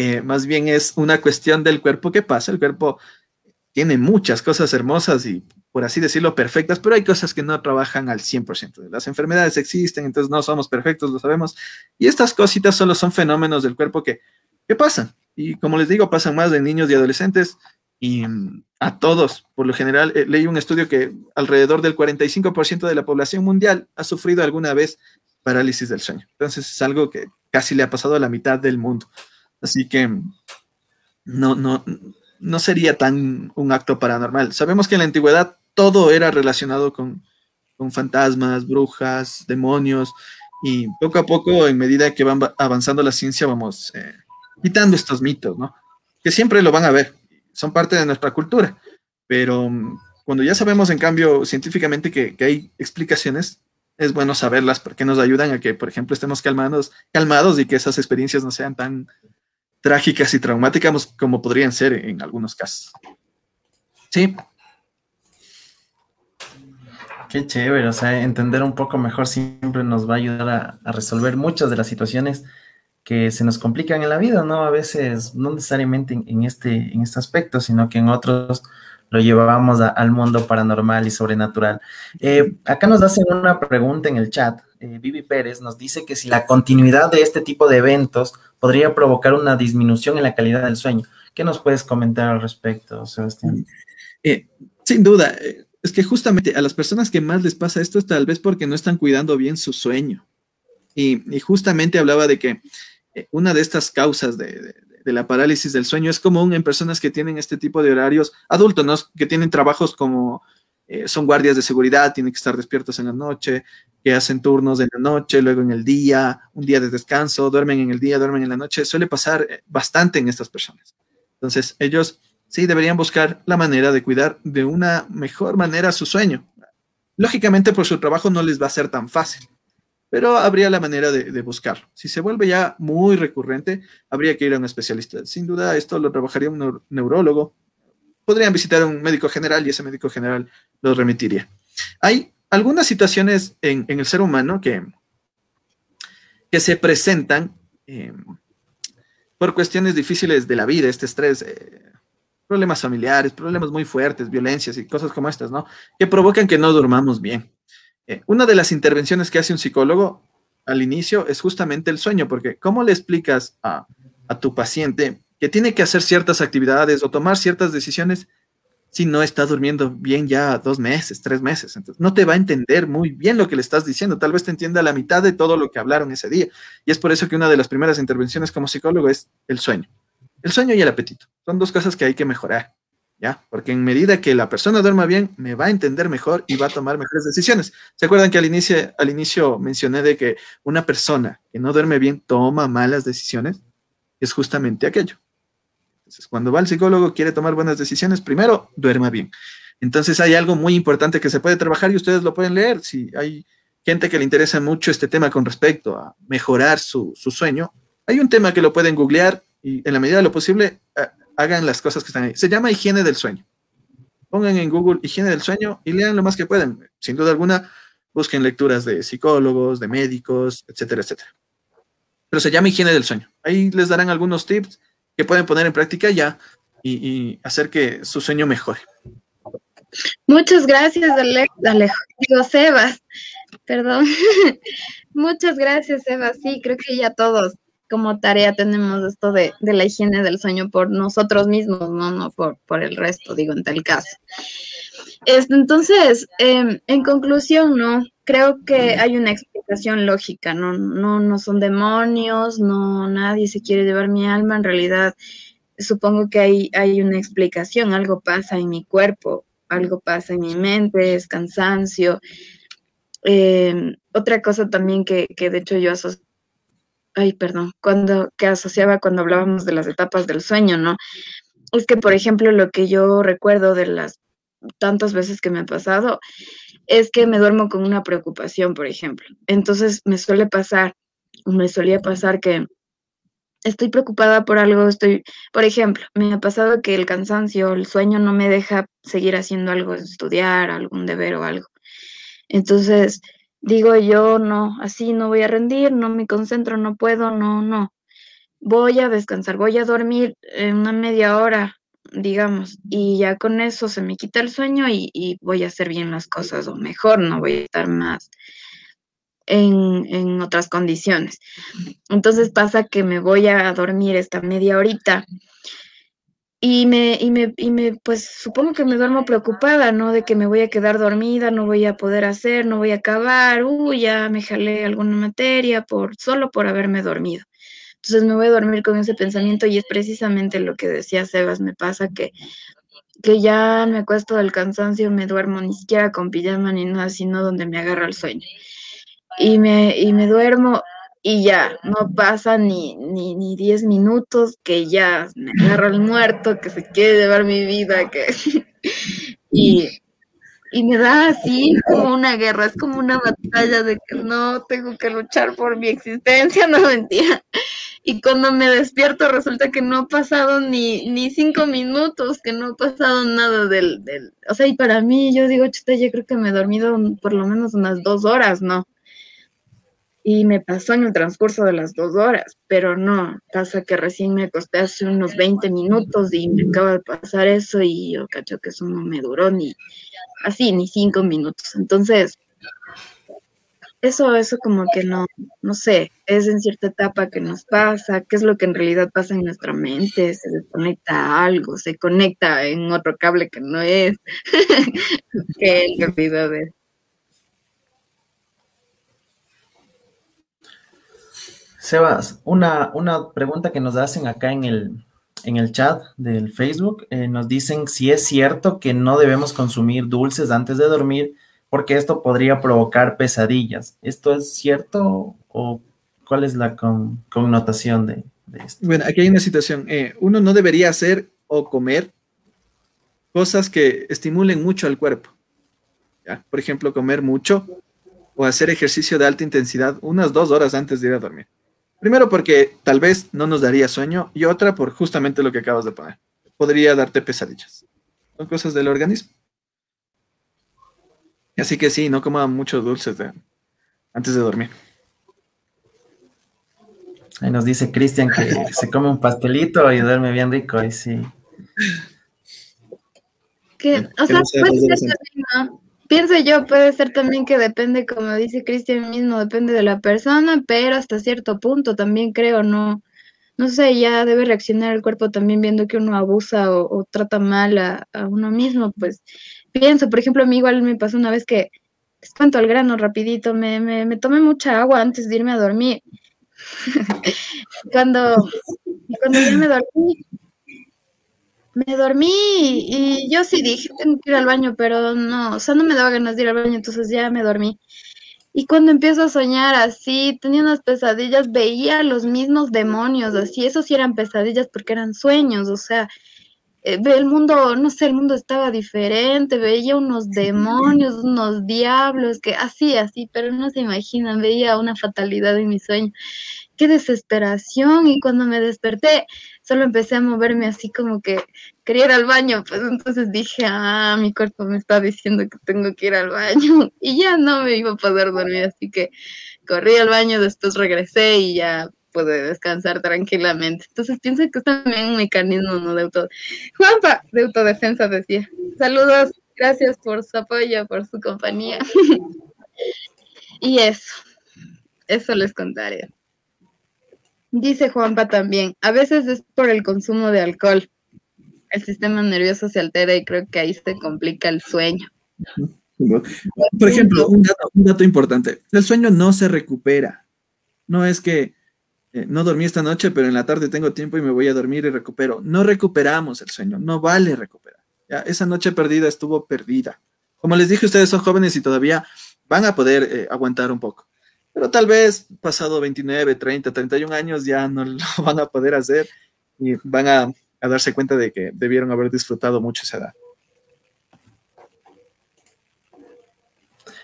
eh, más bien es una cuestión del cuerpo que pasa. El cuerpo tiene muchas cosas hermosas y, por así decirlo, perfectas, pero hay cosas que no trabajan al 100%. Las enfermedades existen, entonces no somos perfectos, lo sabemos. Y estas cositas solo son fenómenos del cuerpo que, que pasan. Y como les digo, pasan más de niños y adolescentes y mm, a todos. Por lo general, eh, leí un estudio que alrededor del 45% de la población mundial ha sufrido alguna vez parálisis del sueño. Entonces es algo que casi le ha pasado a la mitad del mundo. Así que no, no, no sería tan un acto paranormal. Sabemos que en la antigüedad todo era relacionado con, fantasmas, brujas, demonios, y poco a poco, en medida que van avanzando la ciencia, vamos eh, quitando estos mitos, ¿no? Que siempre lo van a ver, son parte de nuestra cultura, pero mm, cuando ya sabemos, en cambio, científicamente que, que hay explicaciones, es bueno saberlas porque nos ayudan a que, por ejemplo, estemos calmados, calmados y que esas experiencias no sean tan, trágicas y traumáticas como podrían ser en algunos casos. Sí. Qué chévere, o sea, entender un poco mejor siempre nos va a ayudar a, resolver muchas de las situaciones que se nos complican en la vida, ¿no? A veces, no necesariamente en, este, en este aspecto, sino que en otros lo llevábamos al mundo paranormal y sobrenatural. Eh, acá nos hacen una pregunta en el chat. Eh, Vivi Pérez nos dice que si la continuidad de este tipo de eventos podría provocar una disminución en la calidad del sueño. ¿Qué nos puedes comentar al respecto, Sebastián? Eh, sin duda, es que justamente a las personas que más les pasa esto es tal vez porque no están cuidando bien su sueño. Y, justamente hablaba de que una de estas causas de la parálisis del sueño es común en personas que tienen este tipo de horarios, adultos, que tienen trabajos como eh, son guardias de seguridad, tienen que estar despiertos en la noche, que hacen turnos en la noche, luego en el día, un día de descanso, duermen en el día, duermen en la noche, suele pasar eh, bastante en estas personas. Entonces, ellos sí deberían buscar la manera de cuidar de una mejor manera su sueño. Lógicamente, por su trabajo no les va a ser tan fácil pero habría la manera de, buscarlo. Si se vuelve ya muy recurrente, habría que ir a un especialista. Sin duda, esto lo trabajaría un neurólogo. Podrían visitar a un médico general y ese médico general lo remitiría. Hay algunas situaciones en, el ser humano que, que se presentan eh, por cuestiones difíciles de la vida, este estrés, eh, problemas familiares, problemas muy fuertes, violencias y cosas como estas, ¿no? Que provocan que no durmamos bien. Eh, una de las intervenciones que hace un psicólogo al inicio es justamente el sueño, porque ¿cómo le explicas a, tu paciente que tiene que hacer ciertas actividades o tomar ciertas decisiones si no está durmiendo bien ya dos meses, tres meses. Entonces, no te va a entender muy bien lo que le estás diciendo. Tal vez te entienda la mitad de todo lo que hablaron ese día. Y es por eso que una de las primeras intervenciones como psicólogo es el sueño. El sueño y el apetito. Son dos cosas que hay que mejorar. ¿ya? Porque en medida que la persona duerma bien, me va a entender mejor y va a tomar mejores decisiones. ¿Se acuerdan que al inicio, al inicio mencioné de que una persona que no duerme bien toma malas decisiones? Es justamente aquello. Entonces, cuando va al psicólogo, quiere tomar buenas decisiones, primero, duerma bien. Entonces, hay algo muy importante que se puede trabajar y ustedes lo pueden leer. Si hay gente que le interesa mucho este tema con respecto a mejorar su, su sueño, hay un tema que lo pueden googlear y en la medida de lo posible hagan las cosas que están ahí. Se llama higiene del sueño. Pongan en Google higiene del sueño y lean lo más que puedan. Sin duda alguna, busquen lecturas de psicólogos, de médicos, etcétera, etcétera. Pero se llama higiene del sueño. Ahí les darán algunos tips que pueden poner en práctica ya y, hacer que su sueño mejore. Muchas gracias, Alejo. Sebas. Perdón. Muchas gracias, Sebas. Sí, creo que ya todos como tarea tenemos esto de, la higiene del sueño por nosotros mismos, no, no por, por el resto, digo, en tal caso. Este, entonces, em, en conclusión, ¿no? Creo que hay una explicación lógica, ¿no? No, no son demonios, no, nadie se quiere llevar mi alma, en realidad supongo que hay, hay una explicación, algo pasa en mi cuerpo, algo pasa en mi mente, es cansancio. Em, otra cosa también que, que de hecho yo asocio ay, perdón, cuando, que asociaba cuando hablábamos de las etapas del sueño, ¿no? Es que, por ejemplo, lo que yo recuerdo de las tantas veces que me ha pasado es que me duermo con una preocupación, por ejemplo. Entonces me suele pasar, me solía pasar que estoy preocupada por algo, estoy, por ejemplo, me ha pasado que el cansancio, el sueño no me deja seguir haciendo algo, estudiar, algún deber o algo. Entonces, digo yo, no, así no voy a rendir, no me concentro, no puedo, no, no. Voy a descansar, voy a dormir una media hora, digamos, y ya con eso se me quita el sueño y, y voy a hacer bien las cosas, o mejor, no voy a estar más en, en otras condiciones. Entonces pasa que me voy a dormir esta media horita y me, y me, y me, pues supongo que me duermo preocupada, ¿no? De que me voy a quedar dormida, no voy a poder hacer, no voy a acabar, uy, ya me jalé alguna materia por, solo por haberme dormido. Entonces me voy a dormir con ese pensamiento y es precisamente lo que decía Sebas, me pasa que, que ya me acuesto del cansancio, me duermo ni siquiera con pijama ni nada, sino donde me agarra el sueño. Y me, y me duermo y ya, no pasa ni, ni, ni 10 minutos que ya me agarra el muerto, que se quiere llevar mi vida, que... y, y me da así como una guerra, es como una batalla de que no tengo que luchar por mi existencia, no mentira. Y cuando me despierto resulta que no ha pasado ni, ni cinco minutos, que no ha pasado nada del, del, o sea, y para mí yo digo, chuta, yo creo que me he dormido por lo menos unas dos horas, ¿no? Y me pasó en el transcurso de las dos horas, pero no, pasa que recién me acosté hace unos 20 minutos y me acaba de pasar eso y yo cacho que eso no me duró ni así, ni cinco minutos. Entonces, eso, eso como que no, no sé, es en cierta etapa que nos pasa, qué es lo que en realidad pasa en nuestra mente, se desconecta algo, se conecta en otro cable que no es, que el olvidó de Sebas, una, una pregunta que nos hacen acá en el, en el chat del Facebook, eh, nos dicen si es cierto que no debemos consumir dulces antes de dormir porque esto podría provocar pesadillas. ¿Esto es cierto o cuál es la connotación de, esto? Bueno, aquí hay una situación. Eh, uno no debería hacer o comer cosas que estimulen mucho al cuerpo. Por ejemplo, comer mucho o hacer ejercicio de alta intensidad unas dos horas antes de ir a dormir. Primero porque tal vez no nos daría sueño y otra por justamente lo que acabas de poner. Podría darte pesadillas. Son cosas del organismo. Así que sí, no coma muchos dulces antes de dormir. Ahí nos dice Cristian que se come un pastelito y duerme bien rico, y sí. Que, o sea, puede ser Pienso yo, puede ser también que depende, como dice Cristian mismo, depende de la persona, pero hasta cierto punto también creo, no, no sé, ya debe reaccionar el cuerpo también viendo que uno abusa o, trata mal a, uno mismo, pues pienso, por ejemplo, a mí igual me pasó una vez que, les al grano rapidito, me, me, me tomé mucha agua antes de irme a dormir. cuando, cuando ya me dormí, me dormí y, yo sí dije, tengo que ir al baño, pero no, o sea, no me daba ganas de ir al baño, entonces ya me dormí. Y cuando empiezo a soñar así, tenía unas pesadillas, veía los mismos demonios, así, esos sí eran pesadillas porque eran sueños, o sea, eh, el mundo, no sé, el mundo estaba diferente, veía unos demonios, unos diablos, que así, así, pero no se imaginan, veía una fatalidad en mi sueño. Qué desesperación, y cuando me desperté, solo empecé a moverme así como que quería ir al baño, pues entonces dije, ah, mi cuerpo me está diciendo que tengo que ir al baño y ya no me iba a poder dormir, así que corrí al baño, después regresé y ya pude descansar tranquilamente. Entonces pienso que es también un mecanismo ¿no? de auto... Juanpa, de autodefensa decía. Saludos, gracias por su apoyo, por su compañía. y eso, eso les contaré. Dice Juanpa también, a veces es por el consumo de alcohol. El sistema nervioso se altera y creo que ahí se complica el sueño. Por ejemplo, un dato, importante, el sueño no se recupera. No es que eh, no dormí esta noche, pero en la tarde tengo tiempo y me voy a dormir y recupero. No recuperamos el sueño, no vale recuperar. ¿ya? Esa noche perdida estuvo perdida. Como les dije, ustedes son jóvenes y todavía van a poder eh, aguantar un poco. Pero tal vez pasado 29, 30, 31 años ya no lo van a poder hacer y van a, a darse cuenta de que debieron haber disfrutado mucho esa edad.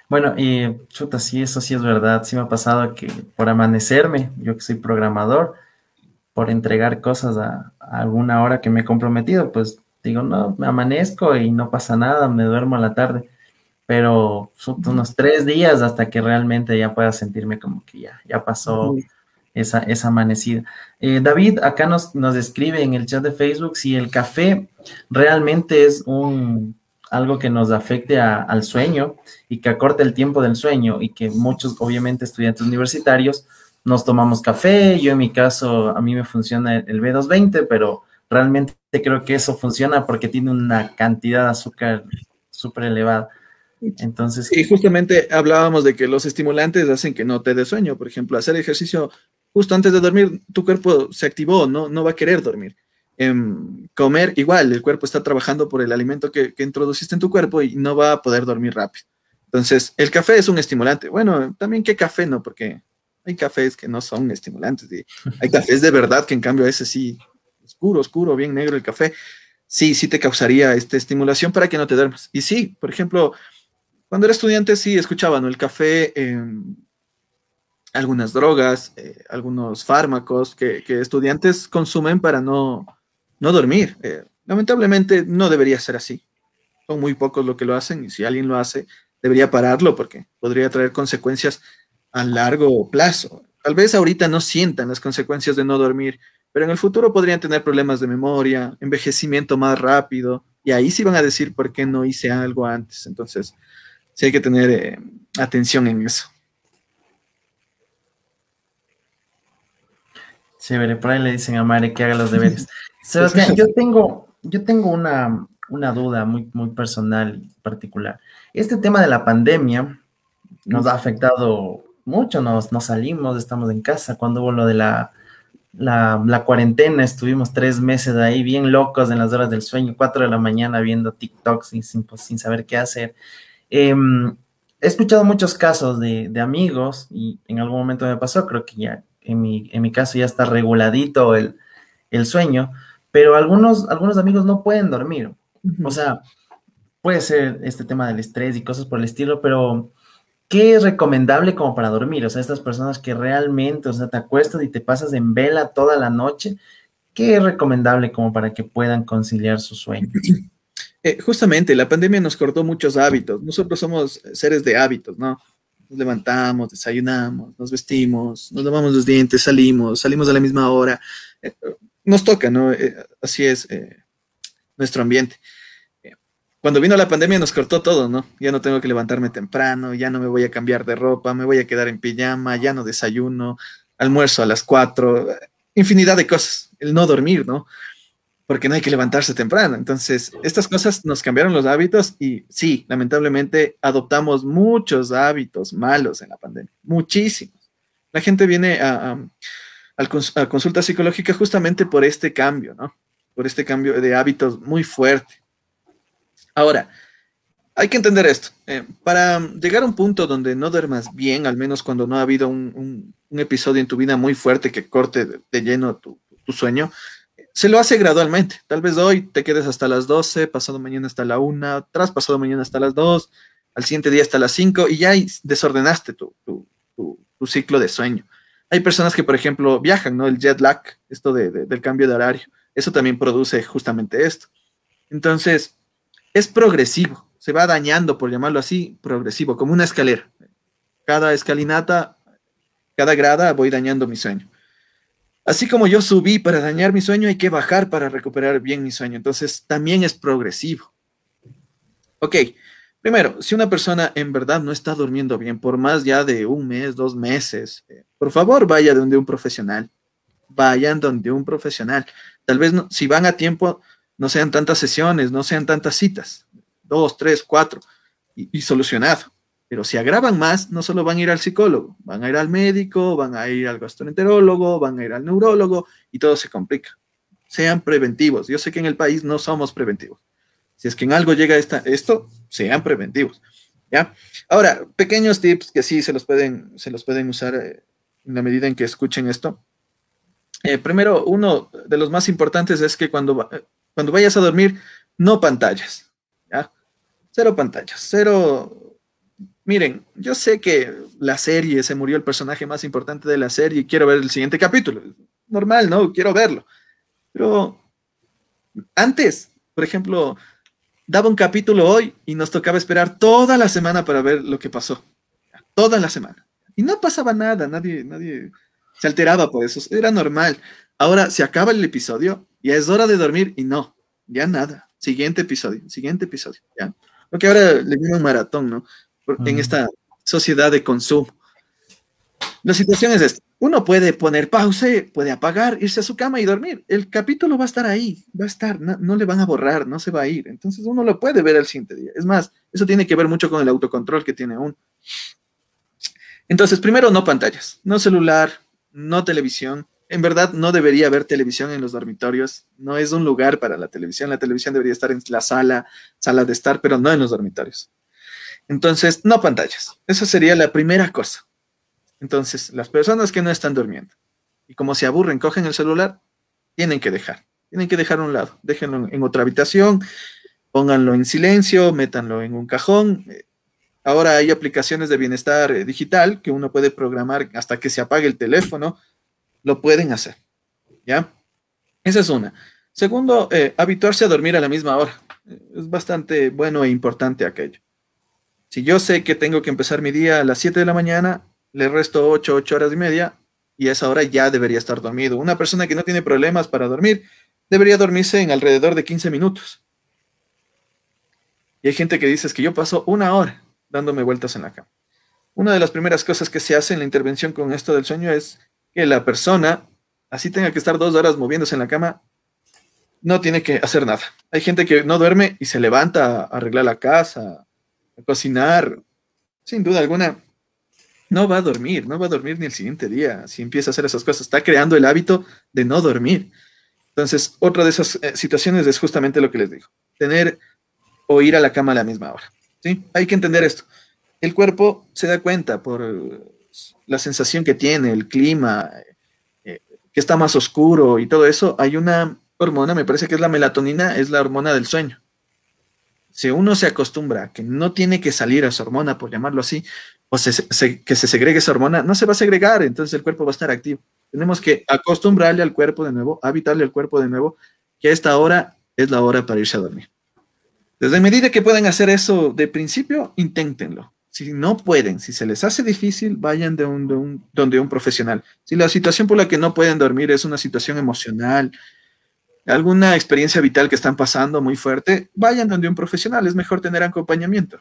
Bueno, y chuta, sí, eso sí es verdad. Sí me ha pasado que por amanecerme, yo que soy programador, por entregar cosas a, alguna hora que me he comprometido, pues digo, no, me amanezco y no pasa nada, me duermo a la tarde. Pero son unos tres días hasta que realmente ya pueda sentirme como que ya, ya pasó esa, esa amanecida. Eh, David acá nos, nos escribe en el chat de Facebook si el café realmente es un algo que nos afecte al sueño y que acorte el tiempo del sueño y que muchos, obviamente, estudiantes universitarios nos tomamos café. Yo en mi caso, a mí me funciona el B220, pero realmente creo que eso funciona porque tiene una cantidad de azúcar súper elevada. Entonces. Y justamente hablábamos de que los estimulantes hacen que no te dé sueño. Por ejemplo, hacer ejercicio justo antes de dormir, tu cuerpo se activó, no, no va a querer dormir. Em, comer, igual, el cuerpo está trabajando por el alimento que, introduciste en tu cuerpo y no va a poder dormir rápido. Entonces, el café es un estimulante. Bueno, también qué café, ¿no? Porque hay cafés que no son estimulantes. Y hay cafés de verdad que en cambio ese sí, oscuro, oscuro, bien negro el café, sí, sí te causaría esta estimulación para que no te duermas. Y sí, por ejemplo, cuando era estudiante sí escuchaba, ¿no? El café, em, algunas drogas, eh, algunos fármacos que, que, estudiantes consumen para no, no dormir. Eh, lamentablemente no debería ser así. Son muy pocos los que lo hacen y si alguien lo hace, debería pararlo porque podría traer consecuencias a largo plazo. Tal vez ahorita no sientan las consecuencias de no dormir, pero en el futuro podrían tener problemas de memoria, envejecimiento más rápido, y ahí sí van a decir por qué no hice algo antes. Entonces, sí hay que tener eh, atención en eso. Chévere, por ahí le dicen a Mare que haga los deberes. Sebastián, yo tengo, yo tengo una, duda muy, muy personal y particular. Este tema de la pandemia nos ha afectado mucho, nos, nos salimos, estamos en casa. Cuando hubo lo de la, la, cuarentena, estuvimos tres meses ahí bien locos en las horas del sueño, cuatro de la mañana viendo TikToks sin, sin, sin saber qué hacer. Em, he escuchado muchos casos de, de, amigos y en algún momento me pasó, creo que ya en mi, en mi caso ya está reguladito el, el sueño, pero algunos, algunos amigos no pueden dormir. O sea, puede ser este tema del estrés y cosas por el estilo, pero ¿qué es recomendable como para dormir? O sea, estas personas que realmente, o sea, te acuestas y te pasas en vela toda la noche, ¿qué es recomendable como para que puedan conciliar su sueño? Eh, justamente, la pandemia nos cortó muchos hábitos. Nosotros somos seres de hábitos, ¿no? Nos levantamos, desayunamos, nos vestimos, nos lavamos los dientes, salimos, salimos a la misma hora. Eh, nos toca, ¿no? Eh, así es nuestro ambiente. Cuando vino la pandemia nos cortó todo, ¿no? Ya no tengo que levantarme temprano, ya no me voy a cambiar de ropa, me voy a quedar en pijama, ya no desayuno, almuerzo a las cuatro, infinidad de cosas. El no dormir, ¿no? Porque no hay que levantarse temprano. Entonces, estas cosas nos cambiaron los hábitos y sí, lamentablemente adoptamos muchos hábitos malos en la pandemia, muchísimos. La gente viene a a consulta psicológica justamente por este cambio, ¿no? Por este cambio de hábitos muy fuerte. Ahora, hay que entender esto. Eh, para llegar a un punto donde no duermas bien, al menos cuando no ha habido un, episodio en tu vida muy fuerte que corte de, lleno tu, sueño, se lo hace gradualmente. Tal vez hoy te quedes hasta las 12, pasado mañana hasta la 1, tras pasado mañana hasta las 2, al siguiente día hasta las 5 y ya desordenaste tu, ciclo de sueño. Hay personas que, por ejemplo, viajan, ¿no? El jet lag, esto del cambio de horario, eso también produce justamente esto. Entonces, es progresivo, se va dañando, por llamarlo así, progresivo, como una escalera. Cada escalinata, cada grada voy dañando mi sueño. Así como yo subí para dañar mi sueño, hay que bajar para recuperar bien mi sueño. Entonces, también es progresivo. Ok, Primero, si una persona en verdad no está durmiendo bien por más ya de un mes, dos meses, eh, por favor vaya donde un profesional. vayan donde un profesional. Tal vez si van a tiempo, no sean tantas sesiones, no sean tantas citas, dos, tres, cuatro, y, solucionado. Pero si agravan más, no solo van a ir al psicólogo, van a ir al médico, van a ir al gastroenterólogo, van a ir al neurólogo y todo se complica. Sean preventivos. Yo sé que en el país no somos preventivos. Si es que en algo llega esta, esto, sean preventivos. ¿ya? Ahora, pequeños tips que sí se los pueden, se los pueden usar eh, en la medida en que escuchen esto. Eh, primero, uno de los más importantes es que cuando, cuando vayas a dormir, no pantallas. ¿ya? Cero pantallas, cero... Miren, yo sé que la serie se murió el personaje más importante de la serie y quiero ver el siguiente capítulo. Normal, ¿no? Quiero verlo. Pero antes, por ejemplo, daba un capítulo hoy y nos tocaba esperar toda la semana para ver lo que pasó. Toda la semana. Y no pasaba nada, nadie, nadie se alteraba por eso, era normal. Ahora se acaba el episodio, ya es hora de dormir y no, ya nada. Siguiente episodio, siguiente episodio, ya. Porque ahora le viene un maratón, ¿no? En esta sociedad de consumo. La situación es esta. Uno puede poner pausa, puede apagar, irse a su cama y dormir. El capítulo va a estar ahí, va a estar, no, le van a borrar, no se va a ir. Entonces uno lo puede ver al siguiente día. Es más, eso tiene que ver mucho con el autocontrol que tiene uno. Entonces, primero, no pantallas, no celular, no televisión. En verdad, no debería haber televisión en los dormitorios. No es un lugar para la televisión. La televisión debería estar en la sala, sala de estar, pero no en los dormitorios. Entonces, no pantallas. Esa sería la primera cosa. Entonces, las personas que no están durmiendo y como se aburren, cogen el celular, tienen que dejar. Tienen que dejar a un lado. Déjenlo en otra habitación, pónganlo en silencio, métanlo en un cajón. Ahora hay aplicaciones de bienestar eh, digital que uno puede programar hasta que se apague el teléfono. Lo pueden hacer. ¿Ya? Esa es una. Segundo, eh, habituarse a dormir a la misma hora. Es bastante bueno e importante aquello. Si yo sé que tengo que empezar mi día a las 7 de la mañana, le resto 8, 8 horas y media y esa hora ya debería estar dormido. Una persona que no tiene problemas para dormir debería dormirse en alrededor de 15 minutos. Y hay gente que dice que yo paso una hora dándome vueltas en la cama. Una de las primeras cosas que se hace en la intervención con esto del sueño es que la persona, así tenga que estar dos horas moviéndose en la cama, no tiene que hacer nada. Hay gente que no duerme y se levanta a arreglar la casa, cocinar. Sin duda alguna, no va a dormir, no va a dormir ni el siguiente día si empieza a hacer esas cosas. Está creando el hábito de no dormir. Entonces, otra de esas eh, situaciones es justamente lo que les digo, tener o ir a la cama a la misma hora. ¿sí? Hay que entender esto. El cuerpo se da cuenta por la sensación que tiene, el clima, eh, que está más oscuro y todo eso. Hay una hormona, me parece que es la melatonina, es la hormona del sueño. Si uno se acostumbra a que no tiene que salir a su hormona, por llamarlo así, o que se segregue esa hormona, no se va a segregar, entonces el cuerpo va a estar activo. Tenemos que acostumbrarle al cuerpo de nuevo, habitarle al cuerpo de nuevo, que esta hora es la hora para irse a dormir. Desde medida que pueden hacer eso de principio, inténtenlo. Si no pueden, si se les hace difícil, vayan de de un, donde un profesional. Si la situación por la que no pueden dormir es una situación emocional, alguna experiencia vital que están pasando muy fuerte, vayan donde un profesional. Es mejor tener acompañamiento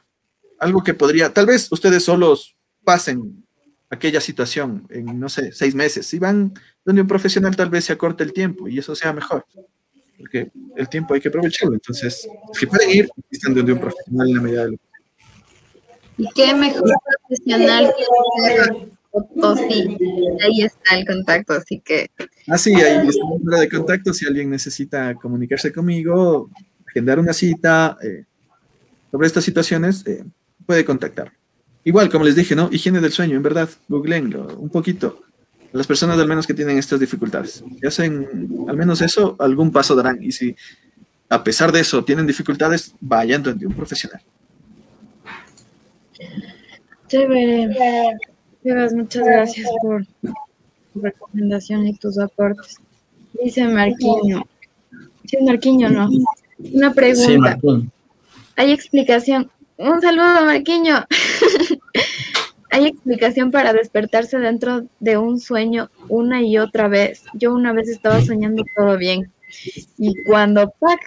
algo que podría, tal vez ustedes solos pasen aquella situación en, no sé, seis meses. Si van donde un profesional, tal vez se acorte el tiempo y eso sea mejor. Porque el tiempo hay que aprovecharlo. Entonces, si pueden ir, están donde un profesional en la medida de lo ¿Y qué mejor profesional que o sí, ahí está el contacto, así que. Ah, sí, ahí está el número de contacto. Si alguien necesita comunicarse conmigo, agendar una cita eh, sobre estas situaciones, eh, puede contactar. Igual, como les dije, ¿no? Higiene del sueño, en verdad, googleenlo un poquito. Las personas al menos que tienen estas dificultades. Si hacen al menos eso, algún paso darán. Y si a pesar de eso tienen dificultades, vayan donde un profesional. Chévere. Muchas gracias por tu recomendación y tus aportes. Dice Marquiño. Sí, Marquiño, ¿no? Una pregunta. ¿Hay explicación un saludo, Marquiño. Hay explicación para despertarse dentro de un sueño una y otra vez. Yo una vez estaba soñando todo bien y cuando ¡pac!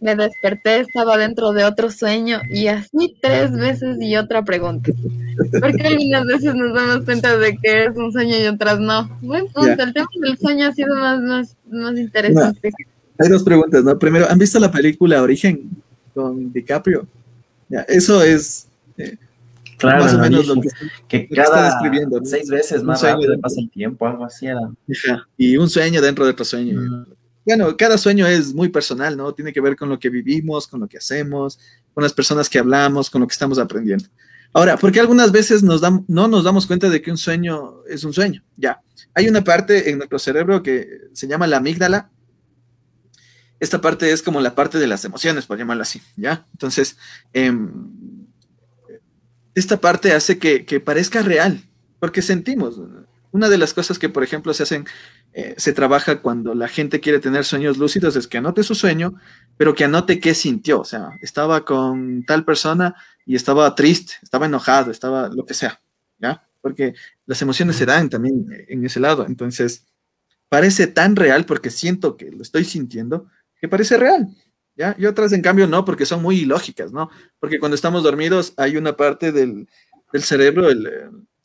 Me desperté, estaba dentro de otro sueño y así tres veces y otra pregunta. Porque algunas veces nos damos cuenta de que es un sueño y otras no. Buen punto, el tema del sueño ha sido más, más, más interesante. hay dos preguntas, ¿no? Primero, ¿han visto la película Origen con DiCaprio? Ya, eso es eh, claro, más o menos lo que, cada describiendo, seis veces más rápido pasa el tiempo, algo así era. Y un sueño dentro de otro sueño. Bueno, cada sueño es muy personal, ¿no? Tiene que ver con lo que vivimos, con lo que hacemos, con las personas que hablamos, con lo que estamos aprendiendo. Ahora, porque algunas veces no nos damos cuenta de que un sueño es un sueño? Ya, hay una parte en nuestro cerebro que se llama la amígdala. Esta parte es como la parte de las emociones, por llamarlo así, ¿ya? Entonces, em, esta parte hace que parezca real, porque sentimos. Una de las cosas que, por ejemplo, se hacen eh, se trabaja cuando la gente quiere tener sueños lúcidos, es que anote su sueño, pero que anote qué sintió. O sea, estaba con tal persona y estaba triste, estaba enojado, estaba lo que sea, ¿ya? Porque las emociones se dan también en ese lado. Entonces, parece tan real porque siento que lo estoy sintiendo, que parece real. ¿Ya? Y otras, en cambio, no, porque son muy ilógicas, ¿no? Porque cuando estamos dormidos hay una parte del, cerebro,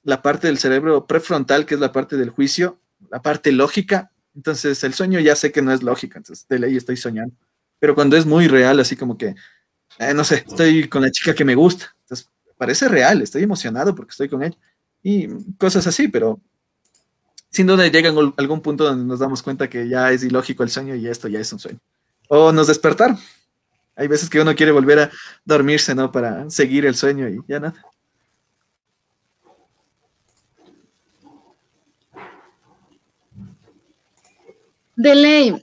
la parte del cerebro prefrontal, que es la parte del juicio, la parte lógica, entonces el sueño ya sé que no es lógica, entonces de ley estoy soñando. Pero cuando es muy real, así como que, eh, no sé, estoy con la chica que me gusta, entonces parece real, estoy emocionado porque estoy con ella. Y cosas así, pero sin duda llega algún punto donde nos damos cuenta que ya es ilógico el sueño y esto ya es un sueño. O nos despertar. Hay veces que uno quiere volver a dormirse, ¿no? Para seguir el sueño y ya nada. De ley.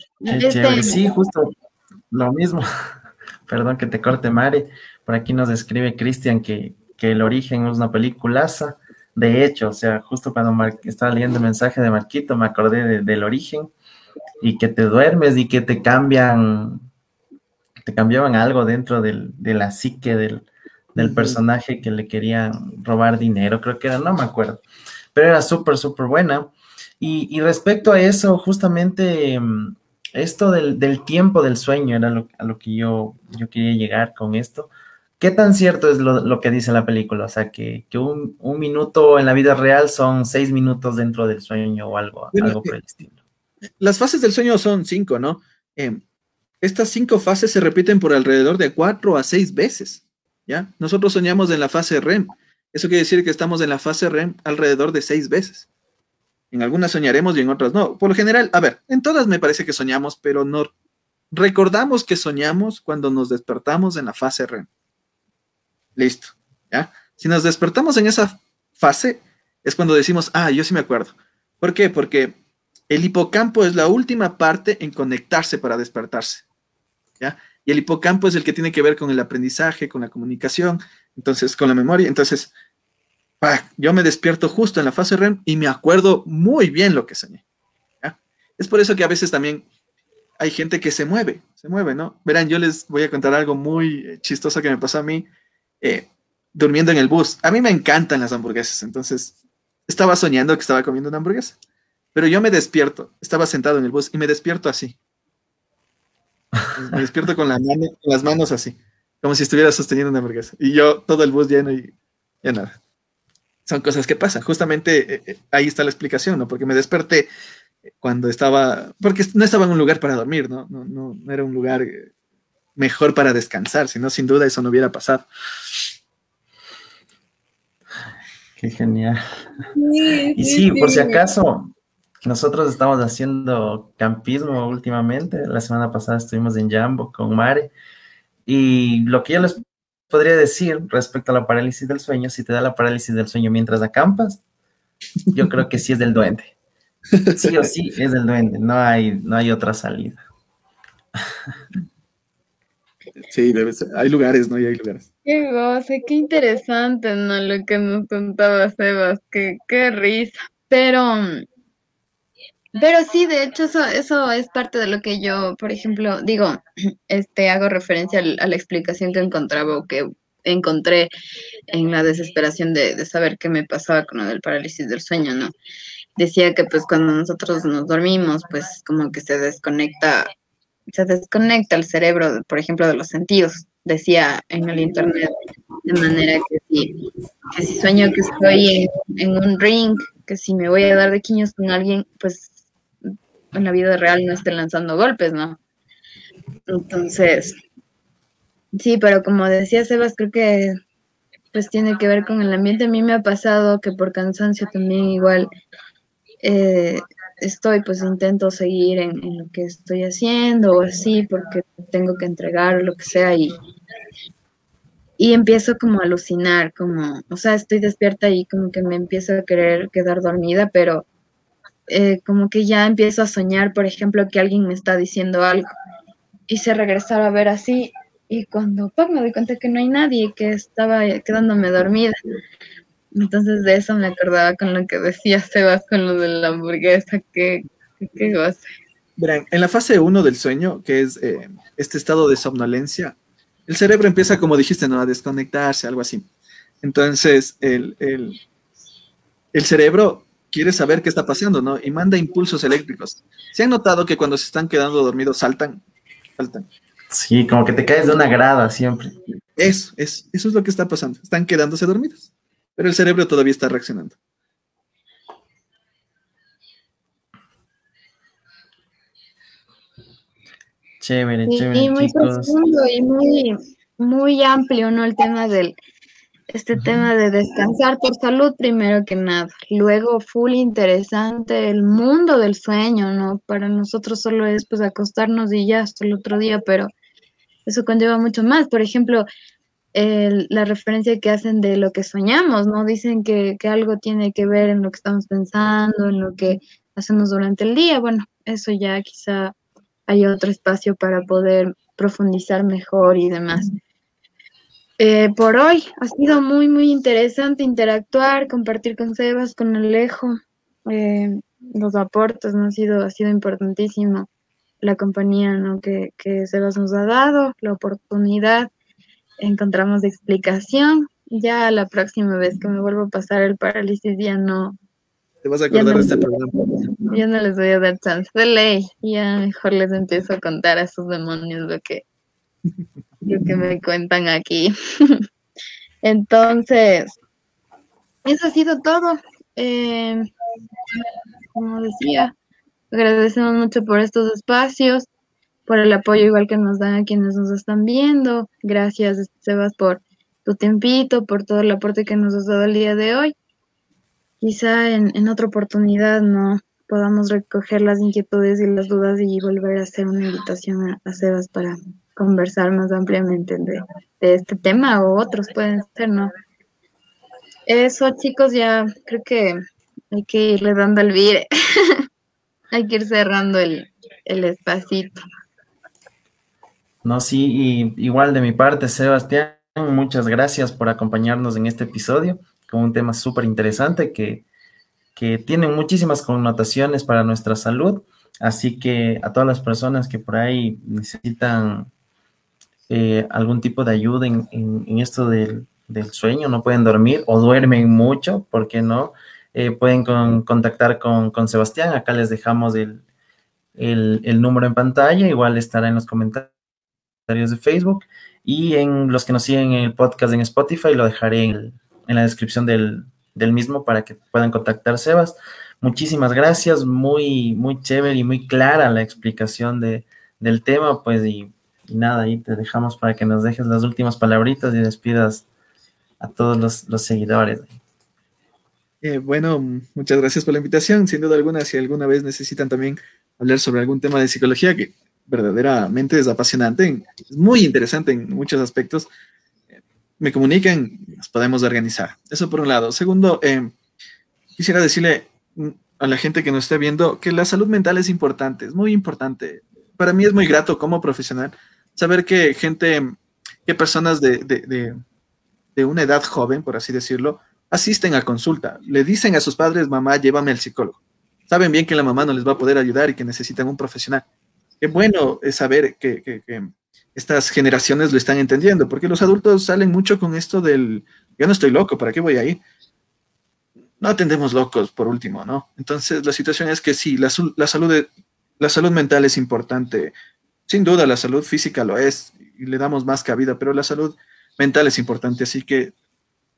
Sí, justo lo mismo. Perdón que te corte, Mare. Por aquí nos escribe Cristian que, el origen es una peliculaza. De hecho, o sea, justo cuando estaba leyendo el mensaje de Marquito, me acordé del origen y que te duermes y que te cambian, te cambiaban algo dentro del, de la psique del, del personaje que le querían robar dinero, creo que era, no me acuerdo, pero era súper, súper buena. Y, respecto a eso, justamente mm, esto del, tiempo del sueño era lo, a lo que yo, yo quería llegar con esto. ¿Qué tan cierto es lo, que dice la película? O sea, que, un, minuto en la vida real son seis minutos dentro del sueño o algo, algo por el estilo. Las fases del sueño son cinco, ¿no? Em, estas cinco fases se repiten por alrededor de cuatro a seis veces, ¿ya? Nosotros soñamos en la fase REM. Eso quiere decir que estamos en la fase REM alrededor de seis veces. En algunas soñaremos y en otras no. Por lo general, a ver, en todas me parece que soñamos, pero no recordamos que soñamos cuando nos despertamos en la fase REM. Listo, ¿ya? Si nos despertamos en esa fase, es cuando decimos, ah, yo sí me acuerdo. ¿Por qué? Porque el hipocampo es la última parte en conectarse para despertarse, ¿ya? Y el hipocampo es el que tiene que ver con el aprendizaje, con la comunicación, entonces, con la memoria. Entonces, yo me despierto justo en la fase REM y me acuerdo muy bien lo que soñé. Es por eso que a veces también hay gente que se mueve, se mueve, ¿no? Verán, yo les voy a contar algo muy eh, chistoso que me pasó a mí eh, durmiendo en el bus. A mí me encantan las hamburguesas, entonces estaba soñando que estaba comiendo una hamburguesa, pero yo me despierto, estaba sentado en el bus y me despierto así. Me despierto con, las manos así, como si estuviera sosteniendo una hamburguesa. Y yo todo el bus lleno y ya nada son cosas que pasan. Justamente eh, eh, ahí está la explicación, ¿no? Porque me desperté cuando estaba, porque no estaba en un lugar para dormir, ¿no? No, no, era un lugar eh, mejor para descansar, si no, sin duda eso no hubiera pasado. Qué genial. y sí, por si acaso, nosotros estamos haciendo campismo últimamente. La semana pasada estuvimos en Jambo con Mare. Y lo que yo les podría decir respecto a la parálisis del sueño, si te da la parálisis del sueño mientras acampas, yo creo que sí es del duende. Sí o sí es del duende, no hay, no hay otra salida. Sí, hay lugares, ¿no? Y hay lugares. Qué goce, qué interesante, ¿no? Lo que nos contaba Sebas, qué, qué risa. Pero, pero sí, de hecho, eso, eso es parte de lo que yo, por ejemplo, digo, este, hago referencia a la explicación que encontraba o que encontré en la desesperación de, saber qué me pasaba con lo del parálisis del sueño, ¿no? Decía que pues cuando nosotros nos dormimos, pues como que se desconecta se desconecta el cerebro, por ejemplo, de los sentidos, decía en el internet, de manera que si, que si sueño que estoy en, un ring, que si me voy a dar de quiños con alguien, pues en la vida real no esté lanzando golpes, ¿no? Entonces, sí, pero como decía Sebas, creo que pues tiene que ver con el ambiente. A mí me ha pasado que por cansancio también igual eh, estoy, pues intento seguir en, lo que estoy haciendo o así, porque tengo que entregar lo que sea y, y empiezo como a alucinar, como, o sea, estoy despierta y como que me empiezo a querer quedar dormida, pero eh, como que ya empiezo a soñar, por ejemplo, que alguien me está diciendo algo. Hice regresar a ver así y cuando pues, me doy cuenta que no hay nadie, que estaba quedándome dormida. Entonces de eso me acordaba con lo que decía Sebas con lo de la hamburguesa, que, qué goce. En la fase 1 del sueño, que es eh, este estado de somnolencia, el cerebro empieza, como dijiste, ¿no? a desconectarse, algo así. Entonces, el, el, el cerebro quiere saber qué está pasando, ¿no? Y manda impulsos eléctricos. ¿Se han notado que cuando se están quedando dormidos saltan? Saltan. Sí, como que te caes de una grada siempre. Eso, es, eso es lo que está pasando. Están quedándose dormidos pero el cerebro todavía está reaccionando. Chévere, chévere. Y muy profundo y muy, muy amplio, ¿no? El tema del, este tema de descansar por salud primero que nada. Luego, full interesante el mundo del sueño, ¿no? Para nosotros solo es pues acostarnos y ya hasta el otro día, pero eso conlleva mucho más. Por ejemplo, la referencia que hacen de lo que soñamos, ¿no? Dicen que, algo tiene que ver en lo que estamos pensando, en lo que hacemos durante el día. Bueno, eso ya quizá hay otro espacio para poder profundizar mejor y demás. Eh, por hoy ha sido muy, muy interesante interactuar, compartir con Sebas, con Alejo. Eh, los aportes ¿no? ha, sido, ha sido importantísimo la compañía ¿no? que, que Sebas nos ha dado, la oportunidad encontramos explicación. Ya la próxima vez que me vuelvo a pasar el parálisis ya no. Te vas a acordar de este programa. Ya no les voy a dar chance de ley. Ya mejor les empiezo a contar a sus demonios lo que, lo que me cuentan aquí. Entonces, eso ha sido todo. Eh, como decía, agradecemos mucho por estos espacios por el apoyo igual que nos dan a quienes nos están viendo. Gracias, Sebas, por tu tiempito, por todo el aporte que nos has dado el día de hoy. Quizá en, otra oportunidad no podamos recoger las inquietudes y las dudas y volver a hacer una invitación a, Sebas para conversar más ampliamente de, de, este tema o otros pueden ser, ¿no? Eso, chicos, ya creo que hay que irle dando el vire. hay que ir cerrando el, el espacito. No, sí, y igual de mi parte, Sebastián, muchas gracias por acompañarnos en este episodio con un tema súper interesante que, que tiene muchísimas connotaciones para nuestra salud. Así que a todas las personas que por ahí necesitan eh, algún tipo de ayuda en, esto del, sueño, no pueden dormir o duermen mucho, ¿por qué no? Eh, pueden contactar con, Sebastián. Acá les dejamos el, número en pantalla, igual estará en los comentarios de Facebook y en los que nos siguen en el podcast en Spotify lo dejaré en, la descripción del, mismo para que puedan contactar Sebas. Muchísimas gracias, muy, muy chévere y muy clara la explicación de, del tema, pues nada, ahí te dejamos para que nos dejes las últimas palabritas y despidas a todos los, seguidores. Eh, bueno, muchas gracias por la invitación. Sin duda alguna, si alguna vez necesitan también hablar sobre algún tema de psicología, que verdaderamente es apasionante, es muy interesante en muchos aspectos. Me comunican, nos podemos organizar. Eso por un lado. Segundo, eh, quisiera decirle a la gente que nos esté viendo que la salud mental es importante, es muy importante. Para mí es muy grato como profesional saber que gente, que personas de, de, de una edad joven, por así decirlo, asisten a consulta. Le dicen a sus padres, mamá, llévame al psicólogo. Saben bien que la mamá no les va a poder ayudar y que necesitan un profesional qué bueno es saber que, estas generaciones lo están entendiendo, porque los adultos salen mucho con esto del, yo no estoy loco, ¿para qué voy ahí? No atendemos locos, por último, ¿no? Entonces, la situación es que sí, la, salud, la salud mental es importante sin duda la salud física lo es y le damos más cabida, pero la salud mental es importante, así que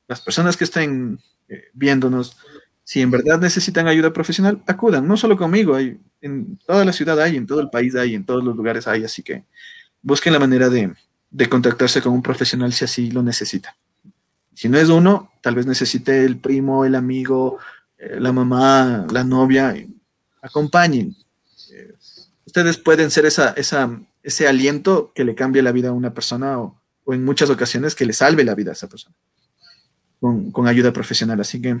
las personas que estén eh, viéndonos, si en verdad necesitan ayuda profesional, acudan, no solo conmigo, hay, en toda la ciudad hay, en todo el país hay, en todos los lugares hay, así que busquen la manera de, de contactarse con un profesional si así lo necesita. Si no es uno, tal vez necesite el primo, el amigo, eh, la mamá, la novia, acompañen. Ustedes pueden ser esa, esa, ese aliento que le cambie la vida a una persona o, o, en muchas ocasiones que le salve la vida a esa persona con, con ayuda profesional. Así que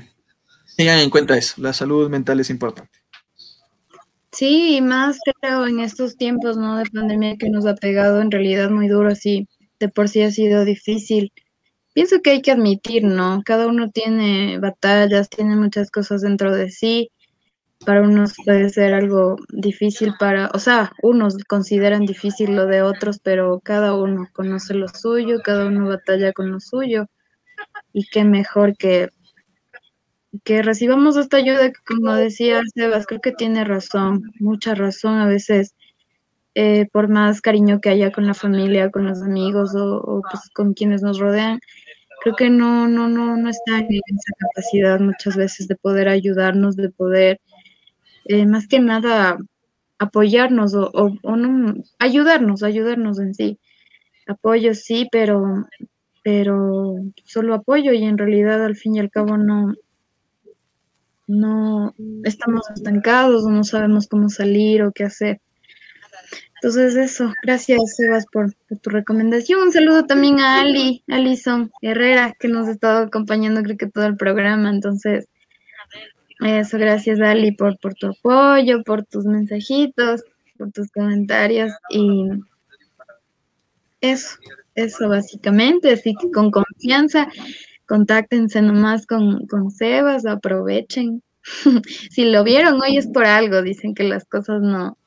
tengan en cuenta eso, la salud mental es importante. Sí, más creo en estos tiempos, ¿no? De pandemia que nos ha pegado en realidad muy duro, así de por sí ha sido difícil. Pienso que hay que admitir, ¿no? Cada uno tiene batallas, tiene muchas cosas dentro de sí. Para unos puede ser algo difícil para, o sea, unos consideran difícil lo de otros, pero cada uno conoce lo suyo, cada uno batalla con lo suyo. Y qué mejor que que recibamos esta ayuda, que como decía Sebas, creo que tiene razón, mucha razón a veces, eh, por más cariño que haya con la familia, con los amigos o, pues, con quienes nos rodean, creo que no, no, no, no está en esa capacidad muchas veces de poder ayudarnos, de poder, eh, más que nada, apoyarnos o, o, no, ayudarnos, ayudarnos en sí. Apoyo sí, pero, pero solo apoyo y en realidad al fin y al cabo no, no estamos estancados o no sabemos cómo salir o qué hacer. Entonces eso, gracias Sebas por, tu recomendación. Un saludo también a Ali, Alison Herrera, que nos ha estado acompañando creo que todo el programa. Entonces, eso, gracias Ali por, por tu apoyo, por tus mensajitos, por tus comentarios y eso, eso básicamente. Así que con confianza contáctense nomás con, con Sebas, aprovechen. si lo vieron hoy es por algo, dicen que las cosas no,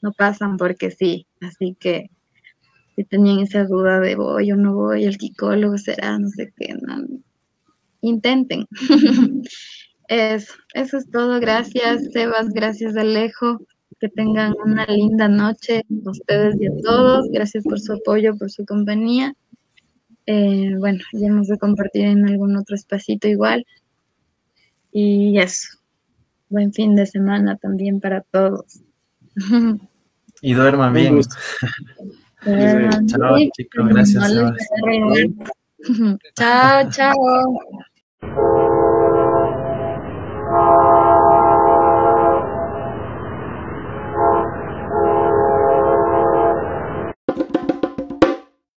no pasan porque sí, así que si tenían esa duda de voy o no voy, el psicólogo será, no sé qué, intenten. eso, eso es todo, gracias Sebas, gracias Alejo, que tengan una linda noche ustedes y a todos, gracias por su apoyo, por su compañía. Eh, bueno, ya hemos de compartir en algún otro espacito igual. Y eso. Buen fin de semana también para todos. Y duerman bien. chao, chicos. Gracias. chao, chao.